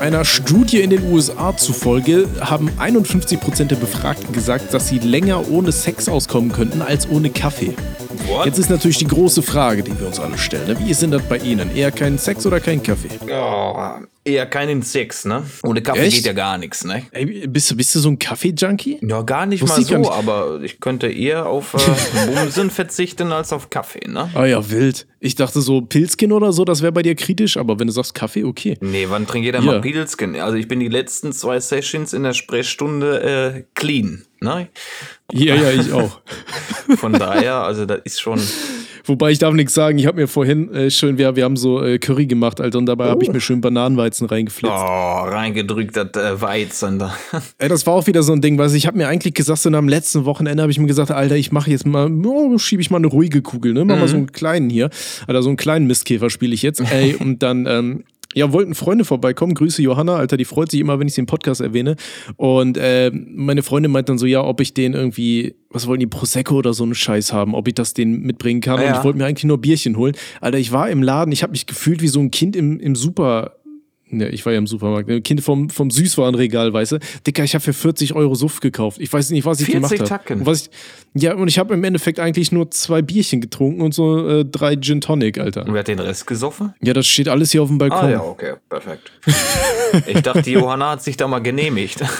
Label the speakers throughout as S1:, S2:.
S1: Einer Studie in den USA zufolge haben 51% der Befragten gesagt, dass sie länger ohne Sex auskommen könnten als ohne Kaffee.
S2: What?
S1: Jetzt ist natürlich die große Frage, die wir uns alle stellen. ne? Wie ist denn das bei Ihnen? Eher kein Sex oder kein Kaffee?
S2: Oh, eher keinen Sex, ne? Ohne Kaffee
S1: Echt?
S2: geht ja gar nichts, ne?
S1: Ey, bist, du- bist du so ein Kaffee-Junkie?
S2: Ja, gar nicht
S1: Wusste
S2: mal so,
S1: nicht.
S2: aber ich könnte eher auf äh, Bumsen verzichten als auf Kaffee, ne?
S1: Ah ja, wild. Ich dachte so Pilzkin oder so, das wäre bei dir kritisch, aber wenn du sagst Kaffee, okay.
S2: Nee, wann trinkt jeder
S1: Ja.
S2: mal Pilzken? Also ich bin die letzten zwei Sessions in der Sprechstunde äh, clean, ne?
S1: Ja, ja, ich auch.
S2: Von daher, also das ist schon...
S1: Wobei ich darf nichts sagen, ich habe mir vorhin äh, schön, wir, wir haben so äh, Curry gemacht, Alter, und dabei habe ich mir schön Bananenweizen reingeflitzt.
S2: Oh, reingedrückt, das äh, Weizen da.
S1: Ey, das war auch wieder so ein Ding, weil ich habe mir eigentlich gesagt, so am letzten Wochenende habe ich mir gesagt, Alter, ich mache jetzt mal, oh, schiebe ich mal eine ruhige Kugel, ne? Mach mal so einen kleinen hier. Alter, so einen kleinen Mistkäfer spiele ich jetzt. Ey, und dann, ähm, ja, wollten Freunde vorbeikommen. Grüße Johanna, Alter, die freut sich immer, wenn ich sie im Podcast erwähne. Und äh, meine Freundin meint dann so, ja, ob ich den irgendwie, was wollten die, Prosecco oder so einen Scheiß haben, ob ich das denen mitbringen kann. Und
S2: Ja.
S1: ich wollte mir eigentlich nur Bierchen holen. Alter, ich war im Laden, ich habe mich gefühlt wie so ein Kind im, im Super. Ja, ich war ja im Supermarkt. Ein Kind vom, vom Süßwarenregal, weißt du? Dicker, ich habe für 40 Euro Suff gekauft. Ich weiß nicht, was ich
S2: 40
S1: gemacht habe.
S2: Tacken?
S1: Und was ich, ja, und ich habe im Endeffekt eigentlich nur zwei Bierchen getrunken und so äh, drei Gin Tonic, Alter.
S2: Und wer hat den Rest gesoffen?
S1: Ja, das steht alles hier auf dem Balkon.
S2: Ah ja, okay, perfekt. Ich dachte, die Johanna hat sich da mal genehmigt.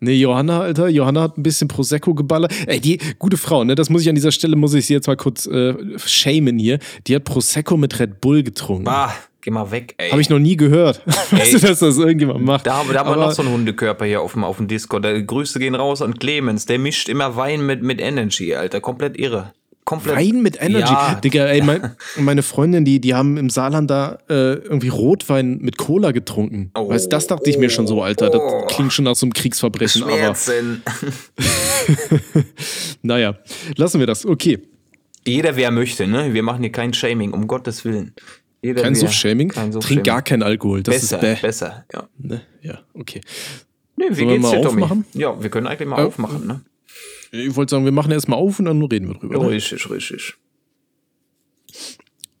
S1: Nee, Johanna, Alter, Johanna hat ein bisschen Prosecco geballert. Ey, die gute Frau, ne, das muss ich an dieser Stelle, muss ich sie jetzt mal kurz äh, shamen hier. Die hat Prosecco mit Red Bull getrunken.
S2: Ah, geh mal weg, ey.
S1: Habe ich noch nie gehört. Weißt du, dass das irgendjemand macht?
S2: Da, da haben wir
S1: Aber-
S2: noch so einen Hundekörper hier auf dem, auf dem Discord. Der Grüße gehen raus an Clemens. Der mischt immer Wein mit, mit Energy, Alter. Komplett irre. Komplett.
S1: Wein mit Energy.
S2: Ja.
S1: Digga, ey, mein, meine Freundin, die, die haben im Saarland da äh, irgendwie Rotwein mit Cola getrunken.
S2: Oh.
S1: Weißt das dachte ich mir schon so, Alter. Das klingt schon nach so einem Kriegsverbrechen, aber
S2: Schmerzen.
S1: naja, lassen wir das. Okay.
S2: Jeder, wer möchte, ne? Wir machen hier kein Shaming, um Gottes Willen. Jeder,
S1: Kein Suff-Shaming.
S2: Kein
S1: Trink gar keinen Alkohol. Das
S2: besser,
S1: ist bäh.
S2: besser, ja.
S1: Ne? Ja, okay.
S2: Nee, wie
S1: Sollen wir
S2: geht's
S1: mal
S2: dir, Tommy?
S1: aufmachen?
S2: Ja, wir können eigentlich mal
S1: Ja.
S2: aufmachen, ne?
S1: Ich wollte sagen, wir machen erstmal auf und dann reden wir drüber. Ne?
S2: Richtig, richtig.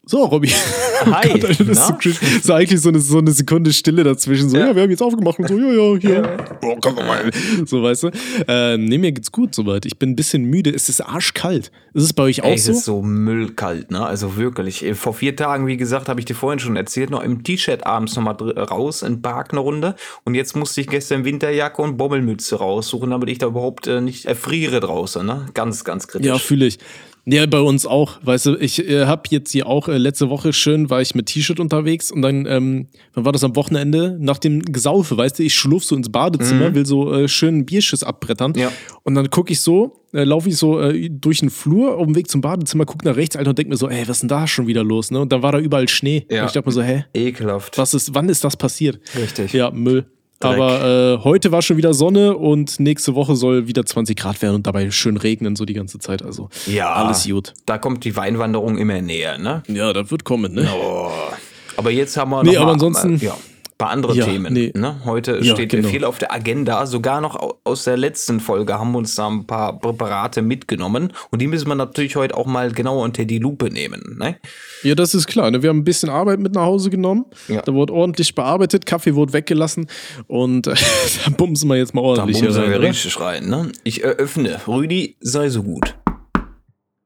S1: So, Robby.
S2: Hi,
S1: Alter, das ist, so, ist eigentlich so eine, so eine Sekunde Stille dazwischen. So, ja,
S2: Ja.
S1: wir haben jetzt aufgemacht und so, ja, ja, hier. Oh, komm mal. So, weißt du. Äh, nee, mir geht's gut soweit. Ich bin ein bisschen müde. Es ist arschkalt. Ist es bei euch auch
S2: Ey, es
S1: so?
S2: ist so müllkalt, ne? Also wirklich. Vor vier Tagen, wie gesagt, habe ich dir vorhin schon erzählt, noch im T-Shirt abends nochmal raus in den Park eine Runde. Und jetzt musste ich gestern Winterjacke und Bommelmütze raussuchen, damit ich da überhaupt äh, nicht erfriere draußen, ne? Ganz, ganz kritisch.
S1: Ja, fühle ich. Ja, bei uns auch. Weißt du, ich äh, habe jetzt hier auch äh, letzte Woche schön, war ich mit T-Shirt unterwegs und dann, ähm, wann war das am Wochenende? Nach dem Gesaufe, weißt du, ich schlurf so ins Badezimmer, will so äh, schön Bierschiss abbrettern.
S2: Ja.
S1: Und dann gucke ich so, äh, laufe ich so äh, durch den Flur auf dem Weg zum Badezimmer, gucke nach rechts, Alter, und denke mir so, ey, was ist denn da schon wieder los? Ne? Und dann war da überall Schnee.
S2: Ja.
S1: Und ich dachte mir so, hä,
S2: Ekelhaft.
S1: was ist, wann ist das passiert?
S2: Richtig.
S1: Ja, Müll. Aber äh, heute war schon wieder Sonne und nächste Woche soll wieder 20 Grad werden und dabei schön regnen, so die ganze Zeit. Also
S2: Ja.
S1: alles gut.
S2: Da kommt die Weinwanderung immer näher, ne?
S1: Ja, das wird kommen, ne?
S2: Oh. Aber jetzt haben wir
S1: Nee, aber ansonsten-
S2: äh, ja, ein paar andere
S1: Ja,
S2: Themen.
S1: nee.
S2: Ne? Heute
S1: Ja,
S2: steht
S1: genau.
S2: viel auf der Agenda. Sogar noch au- aus der letzten Folge haben wir uns da ein paar Präparate mitgenommen. Und die müssen wir natürlich heute auch mal genauer unter die Lupe nehmen. Ne?
S1: Ja, das ist klar. Ne? Wir haben ein bisschen Arbeit mit nach Hause genommen.
S2: Ja.
S1: Da wurde ordentlich bearbeitet, Kaffee wurde weggelassen und äh, da bumsen wir jetzt mal
S2: Da
S1: ordentlich
S2: bumsen
S1: rein.
S2: wir
S1: oder?
S2: richtig rein. Ne? Ich eröffne. Rüdi, sei so gut.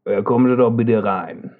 S2: Ja, kommen Sie doch bitte rein.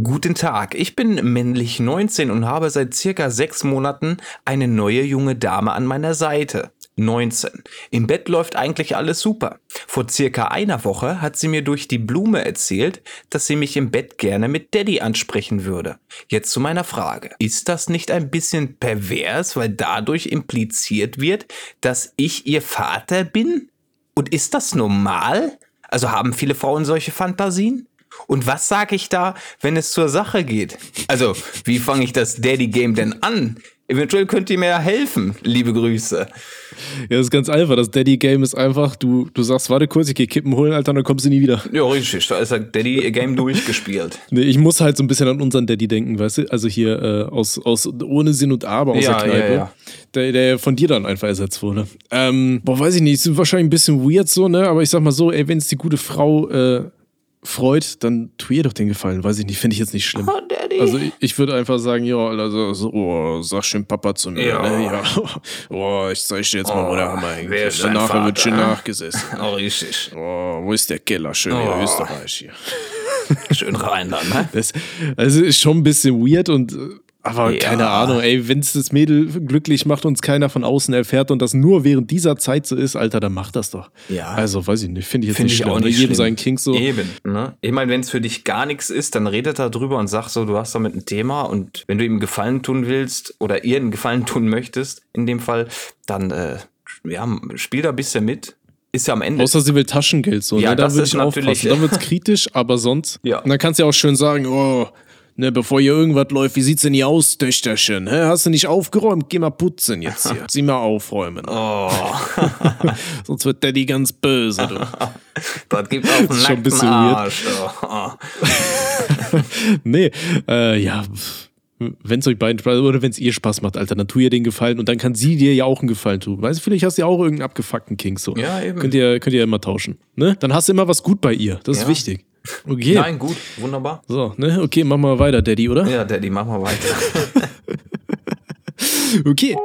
S2: Guten Tag, ich bin männlich 19 und habe seit circa sechs Monaten eine neue junge Dame an meiner Seite. 19. Im Bett läuft eigentlich alles super. Vor circa einer Woche hat sie mir durch die Blume erzählt, dass sie mich im Bett gerne mit Daddy ansprechen würde. Jetzt zu meiner Frage. Ist das nicht ein bisschen pervers, weil dadurch impliziert wird, dass ich ihr Vater bin? Und ist das normal? Also haben viele Frauen solche Fantasien? Und was sage ich da, wenn es zur Sache geht? Also, wie fange ich das Daddy-Game denn an? Eventuell könnt ihr mir ja helfen. Liebe Grüße.
S1: Ja, das ist ganz einfach. Das Daddy-Game ist einfach, du, du sagst, warte kurz, ich geh Kippen holen, Alter, dann kommst du nie wieder.
S2: Ja, richtig. Da ist das Daddy-Game durchgespielt.
S1: Nee, ich muss halt so ein bisschen an unseren Daddy denken, weißt du? Also hier äh, aus, aus ohne Sinn und Aber aus
S2: Ja,
S1: der Kneipe.
S2: ja, ja.
S1: Der, der von dir dann einfach ersetzt wurde. Ähm, boah, weiß ich nicht, ist wahrscheinlich ein bisschen weird so, ne? Aber ich sag mal so, ey, wenn es die gute Frau äh, freut, dann tu ihr doch den Gefallen. Weiß ich nicht, finde ich jetzt nicht schlimm.
S2: Oh, Daddy.
S1: Also ich, ich würde einfach sagen, ja, also so, oh, sag schön Papa zu mir.
S2: Ja.
S1: Ne? ja. Oh, ich zeig dir jetzt mal, wo der Hammer hängt.
S2: wer ist
S1: wird schön
S2: ne?
S1: nachgesessen.
S2: Oh, richtig.
S1: Oh, wo ist der Keller? Schön
S2: Oh.
S1: hier, Österreich hier.
S2: Schön rein dann, ne?
S1: Das also ist schon ein bisschen weird und äh, aber
S2: Ja.
S1: keine Ahnung, ey, wenn es das Mädel glücklich macht und es keiner von außen erfährt und das nur während dieser Zeit so ist, Alter, dann mach das doch.
S2: Ja.
S1: Also, weiß ich nicht, finde ich jetzt
S2: Finde
S1: nicht
S2: ich
S1: schlimm.
S2: auch nicht
S1: Jedem
S2: schlimm.
S1: sein King so.
S2: Eben. Ne? Ich meine, wenn es für dich gar nichts ist, dann redet er drüber und sagt so, du hast damit ein Thema und wenn du ihm einen Gefallen tun willst oder ihr einen Gefallen tun möchtest, in dem Fall, dann äh, ja, spiel da ein bisschen mit. Ist ja am Ende.
S1: Außer sie will Taschengeld so,
S2: Ja,
S1: ne? Da
S2: das
S1: würde ich
S2: natürlich-
S1: aufpassen. Dann wird's kritisch, aber sonst.
S2: Ja.
S1: Und dann kannst du ja auch schön sagen, oh, ne, bevor hier irgendwas läuft, wie sieht's denn hier aus, Töchterchen? Hä? Hast du nicht aufgeräumt? Geh mal putzen jetzt hier. Sieh mal aufräumen.
S2: oh,
S1: Sonst wird Daddy ganz böse, du.
S2: das gibt den
S1: ist schon ein bisschen weird.
S2: Arsch. Oh.
S1: nee, äh, ja, wenn es euch beiden Spaß oder wenn es ihr Spaß macht, Alter, dann tu ihr den Gefallen und dann kann sie dir ja auch einen Gefallen tun. Weißt du, vielleicht hast du ja auch irgendeinen abgefuckten King so.
S2: Ja, eben.
S1: Könnt ihr, könnt ihr immer tauschen. Ne? Dann hast du immer was gut bei ihr. Das ist
S2: Ja.
S1: wichtig. Okay.
S2: Nein, gut, wunderbar.
S1: So, ne? Okay, machen wir weiter, Daddy, oder?
S2: Ja, Daddy, mach mal weiter.
S1: Okay.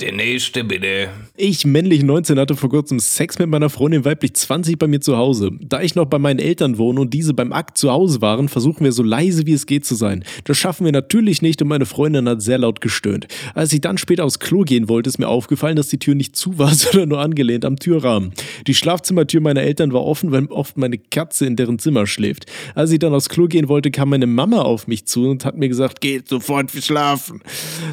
S2: Der nächste bitte.
S1: Ich, männlich 19, hatte vor kurzem Sex mit meiner Freundin weiblich 20 bei mir zu Hause. Da ich noch bei meinen Eltern wohne und diese beim Akt zu Hause waren, versuchen wir so leise wie es geht zu sein. Das schaffen wir natürlich nicht und meine Freundin hat sehr laut gestöhnt. Als ich dann später aufs Klo gehen wollte, ist mir aufgefallen, dass die Tür nicht zu war, sondern nur angelehnt am Türrahmen. Die Schlafzimmertür meiner Eltern war offen, weil oft meine Katze in deren Zimmer schläft. Als ich dann aufs Klo gehen wollte, kam meine Mama auf mich zu und hat mir gesagt, geht sofort schlafen.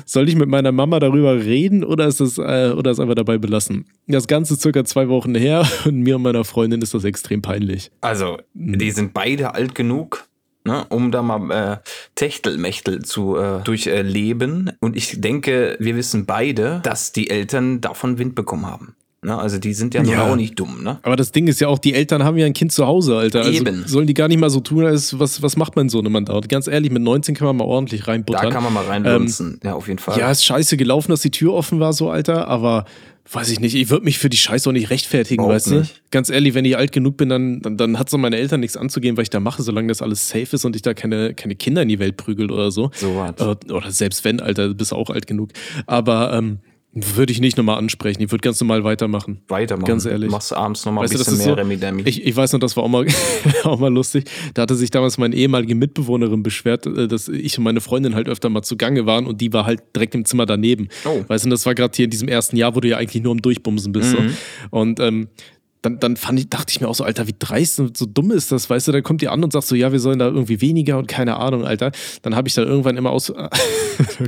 S1: Soll ich mit meiner Mama darüber reden oder ist das äh, oder ist einfach dabei belassen? Das Ganze ist circa zwei Wochen her und mir und meiner Freundin ist das extrem peinlich.
S2: Also, die sind beide alt genug, ne, um da mal äh, Techtelmechtel zu äh, durchleben. Und ich denke, wir wissen beide, dass die Eltern davon Wind bekommen haben. Ne? Also, die sind ja,
S1: Ja.
S2: auch nicht dumm, ne?
S1: Aber das Ding ist ja auch, die Eltern haben ja ein Kind zu Hause, Alter. Also
S2: Eben.
S1: sollen die gar nicht mal so tun, als was, was macht man so einem Mandat? Ganz ehrlich, mit 19 kann man mal ordentlich
S2: Da
S1: reinbuttern.
S2: kann man mal reinlunzen. ja, auf jeden Fall.
S1: Ja, ist scheiße gelaufen, dass die Tür offen war, so, Alter, aber weiß ich nicht, ich würde mich für die Scheiße auch nicht rechtfertigen,
S2: Überhaupt
S1: weißt du?
S2: nicht.
S1: Ganz ehrlich, wenn ich alt genug bin, dann, dann, dann hat so meine Eltern nichts anzugehen, was ich da mache, solange das alles safe ist und ich da keine, keine Kinder in die Welt prügel oder so.
S2: So was.
S1: Oder, oder selbst wenn, Alter, du bist auch alt genug. Aber ähm, würde ich nicht nochmal ansprechen. Ich würde ganz normal weitermachen.
S2: Weitermachen.
S1: Ganz ehrlich.
S2: Machst abends noch mal ein
S1: du,
S2: bisschen mehr
S1: so,
S2: Remi Demi.
S1: ich, ich weiß noch, das war auch mal, auch mal lustig. Da hatte sich damals meine ehemalige Mitbewohnerin beschwert, äh, dass ich und meine Freundin halt öfter mal zugange waren und die war halt direkt im Zimmer daneben.
S2: Oh.
S1: Weißt du, das war gerade hier in diesem ersten Jahr, wo du ja eigentlich nur am Durchbumsen bist.
S2: Mhm.
S1: So. Und ähm, dann, dann fand ich, dachte ich mir auch so, Alter, wie dreist und so dumm ist das, weißt du, dann kommt die an und sagt so, ja, wir sollen da irgendwie weniger und keine Ahnung, Alter. Dann habe ich da irgendwann immer aus, oh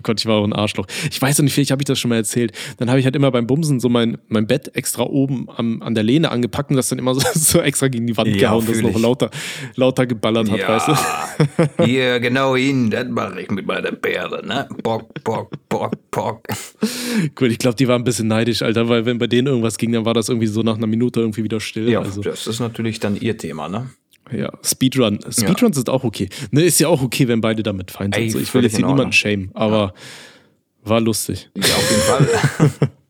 S1: Gott, ich war auch ein Arschloch. Ich weiß noch nicht, vielleicht habe ich das schon mal erzählt. Dann habe ich halt immer beim Bumsen so mein, mein Bett extra oben am, an der Lehne angepackt und das dann immer so, so extra gegen die Wand
S2: Ja,
S1: gehauen, dass es noch lauter, lauter geballert hat, weißt du.
S2: Hier, genau hin, das mache ich mit meiner Perle, ne? Bock, bock, bock, bock.
S1: Gut, ich glaube, die war ein bisschen neidisch, Alter, weil wenn bei denen irgendwas ging, dann war das irgendwie so nach einer Minute irgendwie wieder still.
S2: Ja,
S1: also.
S2: das ist natürlich dann ihr Thema, ne?
S1: Ja, Speedrun. Speedruns sind auch okay. Ne, ist ja auch okay, wenn beide damit fein sind.
S2: Ey,
S1: so, ich will jetzt hier niemanden shamen, aber war lustig.
S2: Ja, auf jeden Fall.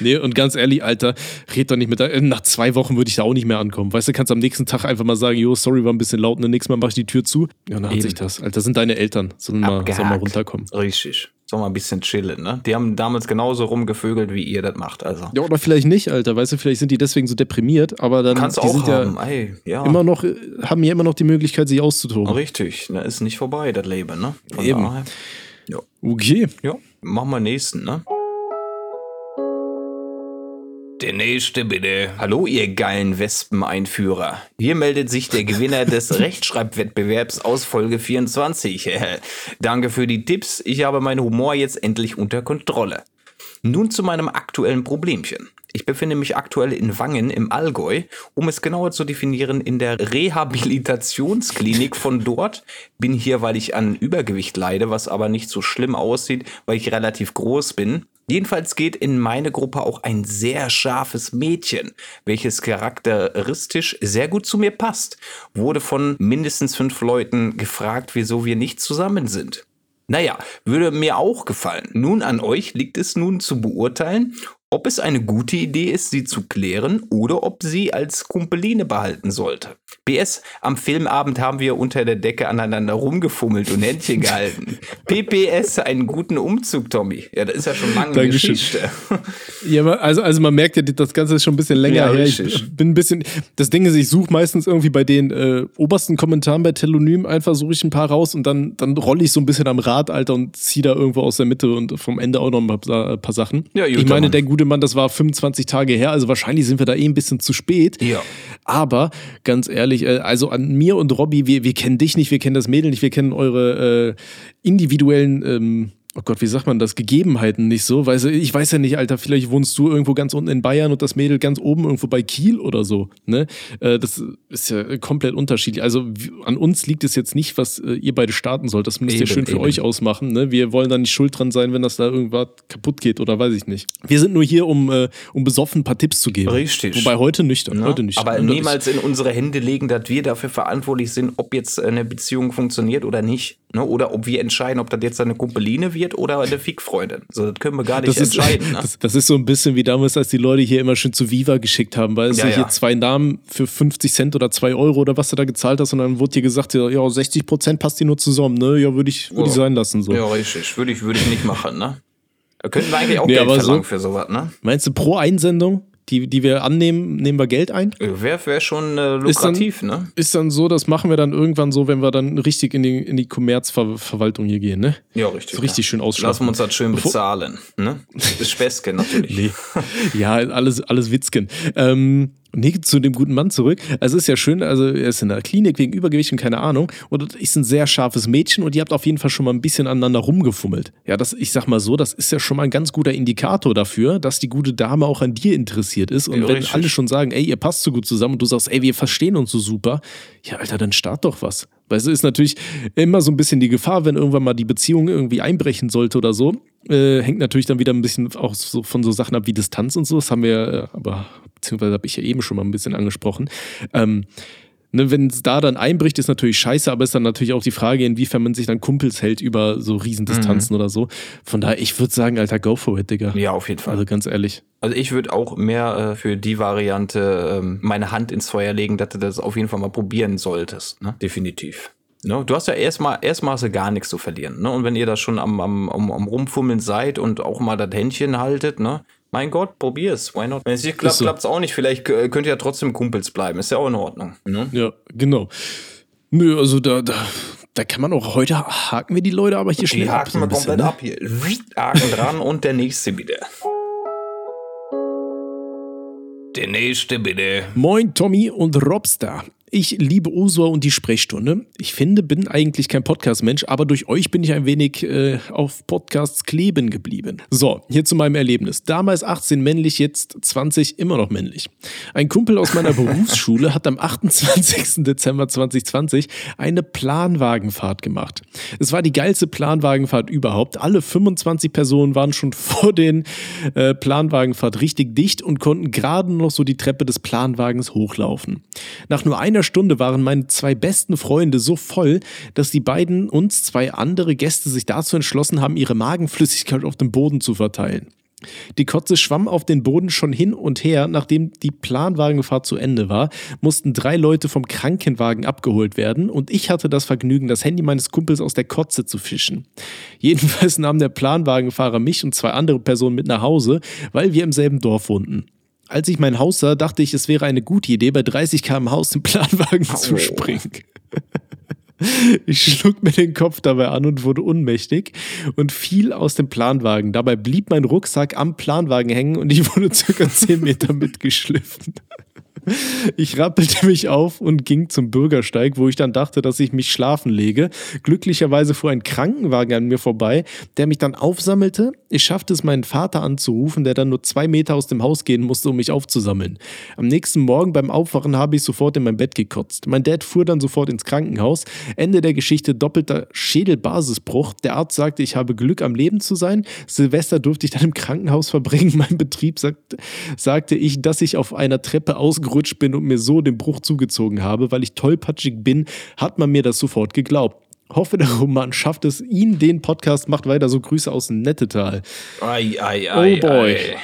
S1: Nee, und ganz ehrlich, Alter, red doch nicht mit. äh, Nach zwei Wochen würde ich da auch nicht mehr ankommen. Weißt du, kannst am nächsten Tag einfach mal sagen, jo, sorry, war ein bisschen laut, ne, nächstes Mal mach ich die Tür zu. Ja, dann hat
S2: Eben.
S1: sich das. Alter, das sind deine Eltern. Sollen mal, sollen mal runterkommen.
S2: Richtig. Soll mal ein bisschen chillen, ne? Die haben damals genauso rumgevögelt, wie ihr das macht, also.
S1: Ja, oder vielleicht nicht, Alter. Weißt du, vielleicht sind die deswegen so deprimiert, aber dann
S2: Kannst
S1: die
S2: auch
S1: sind
S2: haben,
S1: ja
S2: ey, ja.
S1: immer noch, äh, haben ja immer noch die Möglichkeit, sich auszutoben.
S2: Richtig, ne? Ist nicht vorbei, das Leben, ne? Von
S1: Eben.
S2: daher- Ja.
S1: Okay.
S2: Ja, machen wir nächsten, ne? Der nächste bitte. Hallo, ihr geilen Wespeneinführer. Hier meldet sich der Gewinner des Rechtschreibwettbewerbs aus Folge 24. Danke für die Tipps. Ich habe meinen Humor jetzt endlich unter Kontrolle. Nun zu meinem aktuellen Problemchen. Ich befinde mich aktuell in Wangen im Allgäu. Um es genauer zu definieren, in der Rehabilitationsklinik von dort. Bin hier, weil ich an Übergewicht leide, was aber nicht so schlimm aussieht, weil ich relativ groß bin. Jedenfalls geht in meine Gruppe auch ein sehr scharfes Mädchen, welches charakteristisch sehr gut zu mir passt. Wurde von mindestens fünf Leuten gefragt, wieso wir nicht zusammen sind. Naja, würde mir auch gefallen. Nun an euch liegt es nun zu beurteilen, ob es eine gute Idee ist, sie zu klären oder ob sie als Kumpeline behalten sollte. BS, am Filmabend haben wir unter der Decke aneinander rumgefummelt und Händchen gehalten. PPS, einen guten Umzug, Tommy. Ja, das ist ja schon lange
S1: Dankeschön.
S2: Geschichte.
S1: Ja, also, also man merkt ja, das Ganze ist schon ein bisschen länger
S2: Ja,
S1: her. Ich bin ein bisschen, das Ding ist, ich suche meistens irgendwie bei den äh, obersten Kommentaren bei Telonym einfach suche ich ein paar raus und dann, dann rolle ich so ein bisschen am Rad, Alter, und ziehe da irgendwo aus der Mitte und vom Ende auch noch ein paar, ein paar Sachen.
S2: Ja,
S1: ich meine, der gute Mann, das war 25 Tage her, also wahrscheinlich sind wir da eh ein bisschen zu spät.
S2: Ja.
S1: Aber ganz ehrlich, äh, also an mir und Robby, wir, wir kennen dich nicht, wir kennen das Mädel nicht, wir kennen eure äh, individuellen, ähm, oh Gott, wie sagt man das, Gegebenheiten nicht so. Weißt du, ich weiß ja nicht, Alter, vielleicht wohnst du irgendwo ganz unten in Bayern und das Mädel ganz oben irgendwo bei Kiel oder so. Ne? Äh, das ist ja komplett unterschiedlich. Also an uns liegt es jetzt nicht, was äh, ihr beide starten sollt. Das müsst ihr
S2: Eben,
S1: schön für
S2: eben.
S1: euch ausmachen. Ne? Wir wollen da nicht schuld dran sein, wenn das da irgendwas kaputt geht oder weiß ich nicht. Wir sind nur hier, um, äh, um besoffen ein paar Tipps zu geben.
S2: Richtig.
S1: Wobei heute nüchtern.
S2: Ne?
S1: Heute nüchtern.
S2: Aber niemals in unsere Hände legen, dass wir dafür verantwortlich sind, ob jetzt eine Beziehung funktioniert oder nicht. Ne? Oder ob wir entscheiden, ob das jetzt eine Kumpeline wird oder eine Fickfreundin. So, das können wir gar nicht
S1: Das ist,
S2: entscheiden. Ne?
S1: das, das ist so ein bisschen wie damals, als die Leute hier immer schön zu Viva geschickt haben, weil es
S2: Ja,
S1: ja, hier zwei Namen für 50 Cent oder 2 Euro oder was du da gezahlt hast und dann wurde dir gesagt, ja, ja 60 Prozent passt die nur zusammen, ne? Ja, würde ich, würd ich
S2: Ja.
S1: sein lassen. So.
S2: Ja, richtig. Würde ich, würde ich nicht machen, ne? Da könnten wir eigentlich auch
S1: Nee,
S2: Geld
S1: aber so-
S2: verlangen für sowas, ne?
S1: Meinst du, pro Einsendung, die, die wir annehmen, nehmen wir Geld ein?
S2: Wäre wär schon äh,
S1: Ist dann-
S2: lukrativ, ne?
S1: Ist dann so, das machen wir dann irgendwann so, wenn wir dann richtig in die, in die Kommerzverwaltung hier gehen, ne?
S2: Ja, richtig.
S1: So richtig
S2: ja.
S1: schön ausschlafen.
S2: Lassen wir uns das schön bezahlen, ne? Das ist Späßchen natürlich.
S1: Nee. Ja, alles, alles Witzken. Ähm, nee, zu dem guten Mann zurück. Also ist ja schön, also er ist in der Klinik wegen Übergewicht und keine Ahnung. Und ist ein sehr scharfes Mädchen und ihr habt auf jeden Fall schon mal ein bisschen aneinander rumgefummelt. Ja, das, ich sag mal so, das ist ja schon mal ein ganz guter Indikator dafür, dass die gute Dame auch an dir interessiert ist. Und
S2: Ja,
S1: wenn
S2: richtig.
S1: alle schon sagen, ey, ihr passt so gut zusammen und du sagst, ey, wir verstehen uns so super, ja, Alter, dann start doch was. Weißt du, ist natürlich immer so ein bisschen die Gefahr, wenn irgendwann mal die Beziehung irgendwie einbrechen sollte oder so. Äh, hängt natürlich dann wieder ein bisschen auch so von so Sachen ab wie Distanz und so. Das haben wir, äh, aber beziehungsweise habe ich ja eben schon mal ein bisschen angesprochen. Ähm, ne, wenn es da dann einbricht, ist natürlich scheiße, aber ist dann natürlich auch die Frage, inwiefern man sich dann Kumpels hält über so Riesendistanzen oder so. Von daher, ich würde sagen, Alter, go for it, Digga.
S2: Ja, auf jeden Fall.
S1: Also ganz ehrlich.
S2: Also ich würde auch mehr äh, für die Variante ähm, meine Hand ins Feuer legen, dass du das auf jeden Fall mal probieren solltest. Ne? Definitiv. Ne? Du hast ja erstmal erstmal hast du gar nichts zu verlieren. Ne? Und wenn ihr da schon am, am, am, am Rumfummeln seid und auch mal das Händchen haltet, ne? Mein Gott, probier's. Why not? Wenn es nicht klappt,
S1: so.
S2: klappt's auch nicht. Vielleicht äh, könnt ihr ja trotzdem Kumpels bleiben. Ist ja auch in Ordnung. Ne?
S1: Ja, genau. Nö, also da, da, da kann man auch heute haken wir die Leute aber hier schnell
S2: Die
S1: ab. so
S2: haken
S1: ein
S2: wir
S1: bisschen,
S2: komplett
S1: ne?
S2: ab hier. Haken dran und der nächste bitte. Der nächste bitte.
S1: Moin Tommy und Robster. Ich liebe Ursula und die Sprechstunde. Ich finde, bin eigentlich kein Podcast-Mensch, aber durch euch bin ich ein wenig äh, auf Podcasts kleben geblieben. So, hier zu meinem Erlebnis. Damals 18 männlich, jetzt 20 immer noch männlich. Ein Kumpel aus meiner Berufsschule hat am 28. Dezember 2020 eine Planwagenfahrt gemacht. Es war die geilste Planwagenfahrt überhaupt. Alle 25 Personen waren schon vor den äh, Planwagenfahrt richtig dicht und konnten gerade noch so die Treppe des Planwagens hochlaufen. Nach nur einer Stunde waren meine zwei besten Freunde so voll, dass die beiden uns zwei andere Gäste sich dazu entschlossen haben, ihre Magenflüssigkeit auf dem Boden zu verteilen. Die Kotze schwamm auf den Boden schon hin und her. Nachdem die Planwagenfahrt zu Ende war, mussten drei Leute vom Krankenwagen abgeholt werden und ich hatte das Vergnügen, das Handy meines Kumpels aus der Kotze zu fischen. Jedenfalls nahm der Planwagenfahrer mich und zwei andere Personen mit nach Hause, weil wir im selben Dorf wohnten. Als ich mein Haus sah, dachte ich, es wäre eine gute Idee, bei 30 km/h aus dem Planwagen zu
S2: Au.
S1: springen. Ich schlug mir den Kopf dabei an und wurde ohnmächtig und fiel aus dem Planwagen. Dabei blieb mein Rucksack am Planwagen hängen und ich wurde circa 10 Meter mitgeschliffen. Ich rappelte mich auf und ging zum Bürgersteig, wo ich dann dachte, dass ich mich schlafen lege. Glücklicherweise fuhr ein Krankenwagen an mir vorbei, der mich dann aufsammelte. Ich schaffte es, meinen Vater anzurufen, der dann nur zwei Meter aus dem Haus gehen musste, um mich aufzusammeln. Am nächsten Morgen beim Aufwachen habe ich sofort in mein Bett gekotzt. Mein Dad fuhr dann sofort ins Krankenhaus. Ende der Geschichte doppelter Schädelbasisbruch. Der Arzt sagte, ich habe Glück am Leben zu sein. Silvester durfte ich dann im Krankenhaus verbringen. Mein Betrieb sagt, sagte ich, dass ich auf einer Treppe ausgerutscht bin und mir so den Bruch zugezogen habe. Weil ich tollpatschig bin, hat man mir das sofort geglaubt. Hoffe, der Roman schafft es. Ihn, den Podcast, macht weiter so Grüße aus dem Nettetal.
S2: Ei, ei, ei,
S1: Oh boy.
S2: ei.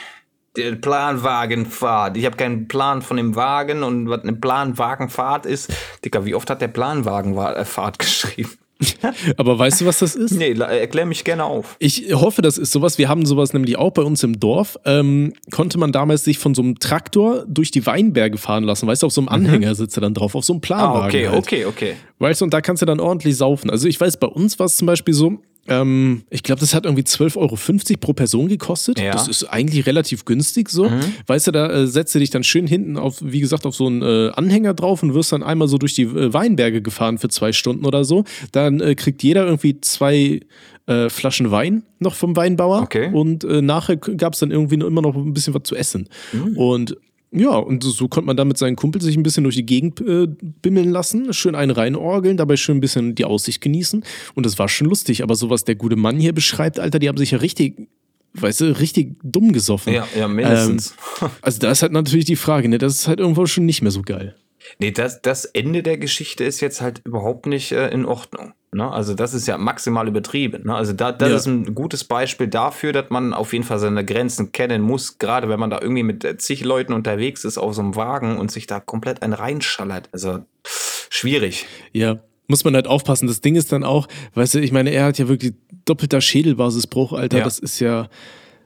S2: der Planwagenfahrt. Ich habe keinen Plan von dem Wagen und was eine Planwagenfahrt ist. Dicker, wie oft hat der Planwagenfahrt geschrieben?
S1: Aber weißt du, was das ist?
S2: Nee, erklär mich gerne auf.
S1: Ich hoffe, das ist sowas. Wir haben sowas nämlich auch bei uns im Dorf. Ähm, konnte man damals sich von so einem Traktor durch die Weinberge fahren lassen. Weißt du, auf so einem mhm. Anhänger sitzt er dann drauf, auf so einem Planwagen. Ah,
S2: okay,
S1: halt.
S2: okay, okay.
S1: Weißt du, und da kannst du dann ordentlich saufen. Also ich weiß, bei uns war es zum Beispiel so, ähm, ich glaube, das hat irgendwie 12,50 Euro pro Person gekostet. Ja. Das ist eigentlich relativ günstig so. Mhm. Weißt du, da äh, setzt du dich dann schön hinten auf, wie gesagt, auf so einen äh, Anhänger drauf und wirst dann einmal so durch die äh, Weinberge gefahren für zwei Stunden oder so. Dann äh, kriegt jeder irgendwie zwei äh, Flaschen Wein noch vom Weinbauer.
S2: Okay.
S1: Und äh, nachher gab es dann irgendwie immer noch ein bisschen was zu essen. Mhm. Und ja, und so konnte man da mit seinen Kumpel sich ein bisschen durch die Gegend äh, bimmeln lassen, schön einen reinorgeln, dabei schön ein bisschen die Aussicht genießen. Und das war schon lustig. Aber so was der gute Mann hier beschreibt, Alter, die haben sich ja richtig, weißt du, richtig dumm gesoffen.
S2: Ja, ja, mindestens.
S1: Ähm, also da ist halt natürlich die Frage, ne, das ist halt irgendwo schon nicht mehr so geil.
S2: Nee, das, das Ende der Geschichte ist jetzt halt überhaupt nicht äh, in Ordnung. Ne? Also das ist ja maximal übertrieben. Ne? Also da, das ja. ist ein gutes Beispiel dafür, dass man auf jeden Fall seine Grenzen kennen muss, gerade wenn man da irgendwie mit äh, zig Leuten unterwegs ist auf so einem Wagen und sich da komplett ein reinschallert. Also schwierig.
S1: Ja, muss man halt aufpassen. Das Ding ist dann auch, weißt du, ich meine, er hat ja wirklich doppelter Schädelbasisbruch, Alter. Ja. Das ist ja,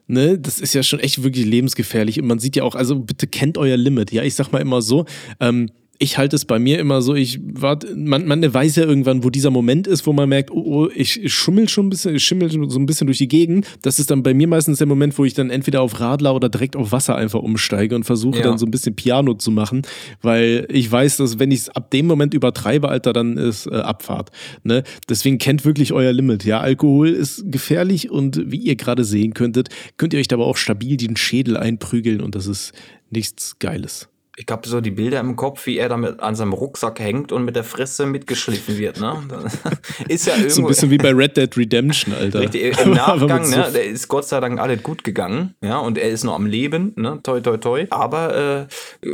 S1: ne, das ist ja schon echt wirklich lebensgefährlich. Und man sieht ja auch, also bitte kennt euer Limit. Ja, ich sag mal immer so, ähm, ich halte es bei mir immer so, ich warte, man, man weiß ja irgendwann, wo dieser Moment ist, wo man merkt, oh, oh ich, ich schummel schon ein bisschen, ich schimmel so ein bisschen durch die Gegend. Das ist dann bei mir meistens der Moment, wo ich dann entweder auf Radler oder direkt auf Wasser einfach umsteige und versuche ja. dann so ein bisschen Piano zu machen, weil ich weiß, dass wenn ich es ab dem Moment übertreibe, Alter, dann ist äh, Abfahrt. Ne? Deswegen kennt wirklich euer Limit. Ja, Alkohol ist gefährlich und wie ihr gerade sehen könntet, könnt ihr euch dabei auch stabil den Schädel einprügeln und das ist nichts Geiles
S2: ich habe so die Bilder im Kopf, wie er damit an seinem Rucksack hängt und mit der Fresse mitgeschliffen wird. Ne?
S1: ist ja irgendwo, so ein bisschen wie bei Red Dead Redemption, Alter.
S2: Richtig, Im Nachgang, ne, der ist Gott sei Dank alles gut gegangen, ja, und er ist noch am Leben, ne, toi toi toi. Aber äh,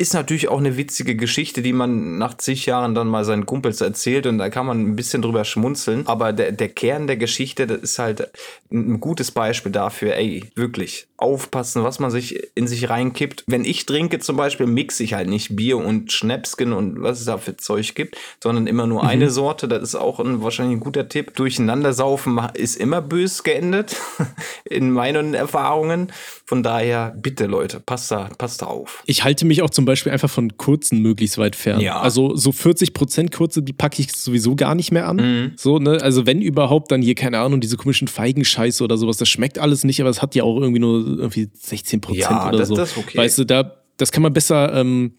S2: ist natürlich auch eine witzige Geschichte, die man nach zig Jahren dann mal seinen Kumpels erzählt und da kann man ein bisschen drüber schmunzeln. Aber der, der Kern der Geschichte, das ist halt ein gutes Beispiel dafür, ey, wirklich aufpassen, was man sich in sich reinkippt. Wenn ich trinke zum Beispiel, mixe ich halt nicht Bier und Schnäpsken und was es da für Zeug gibt, sondern immer nur mhm. eine Sorte. Das ist auch ein, wahrscheinlich ein guter Tipp. Durcheinandersaufen ist immer bös geendet, in meinen Erfahrungen. Von daher, bitte Leute, passt da, passt da auf.
S1: Ich halte mich auch zum Beispiel einfach von kurzen möglichst weit fern. Ja. Also so 40 Prozent kurze, die packe ich sowieso gar nicht mehr an. Mhm. So, ne? Also wenn überhaupt, dann hier, keine Ahnung, diese komischen Feigenscheiße oder sowas. Das schmeckt alles nicht, aber es hat ja auch irgendwie nur irgendwie 16 Prozent ja, oder das, so. Das ist okay. Weißt du, da, das kann man besser ähm,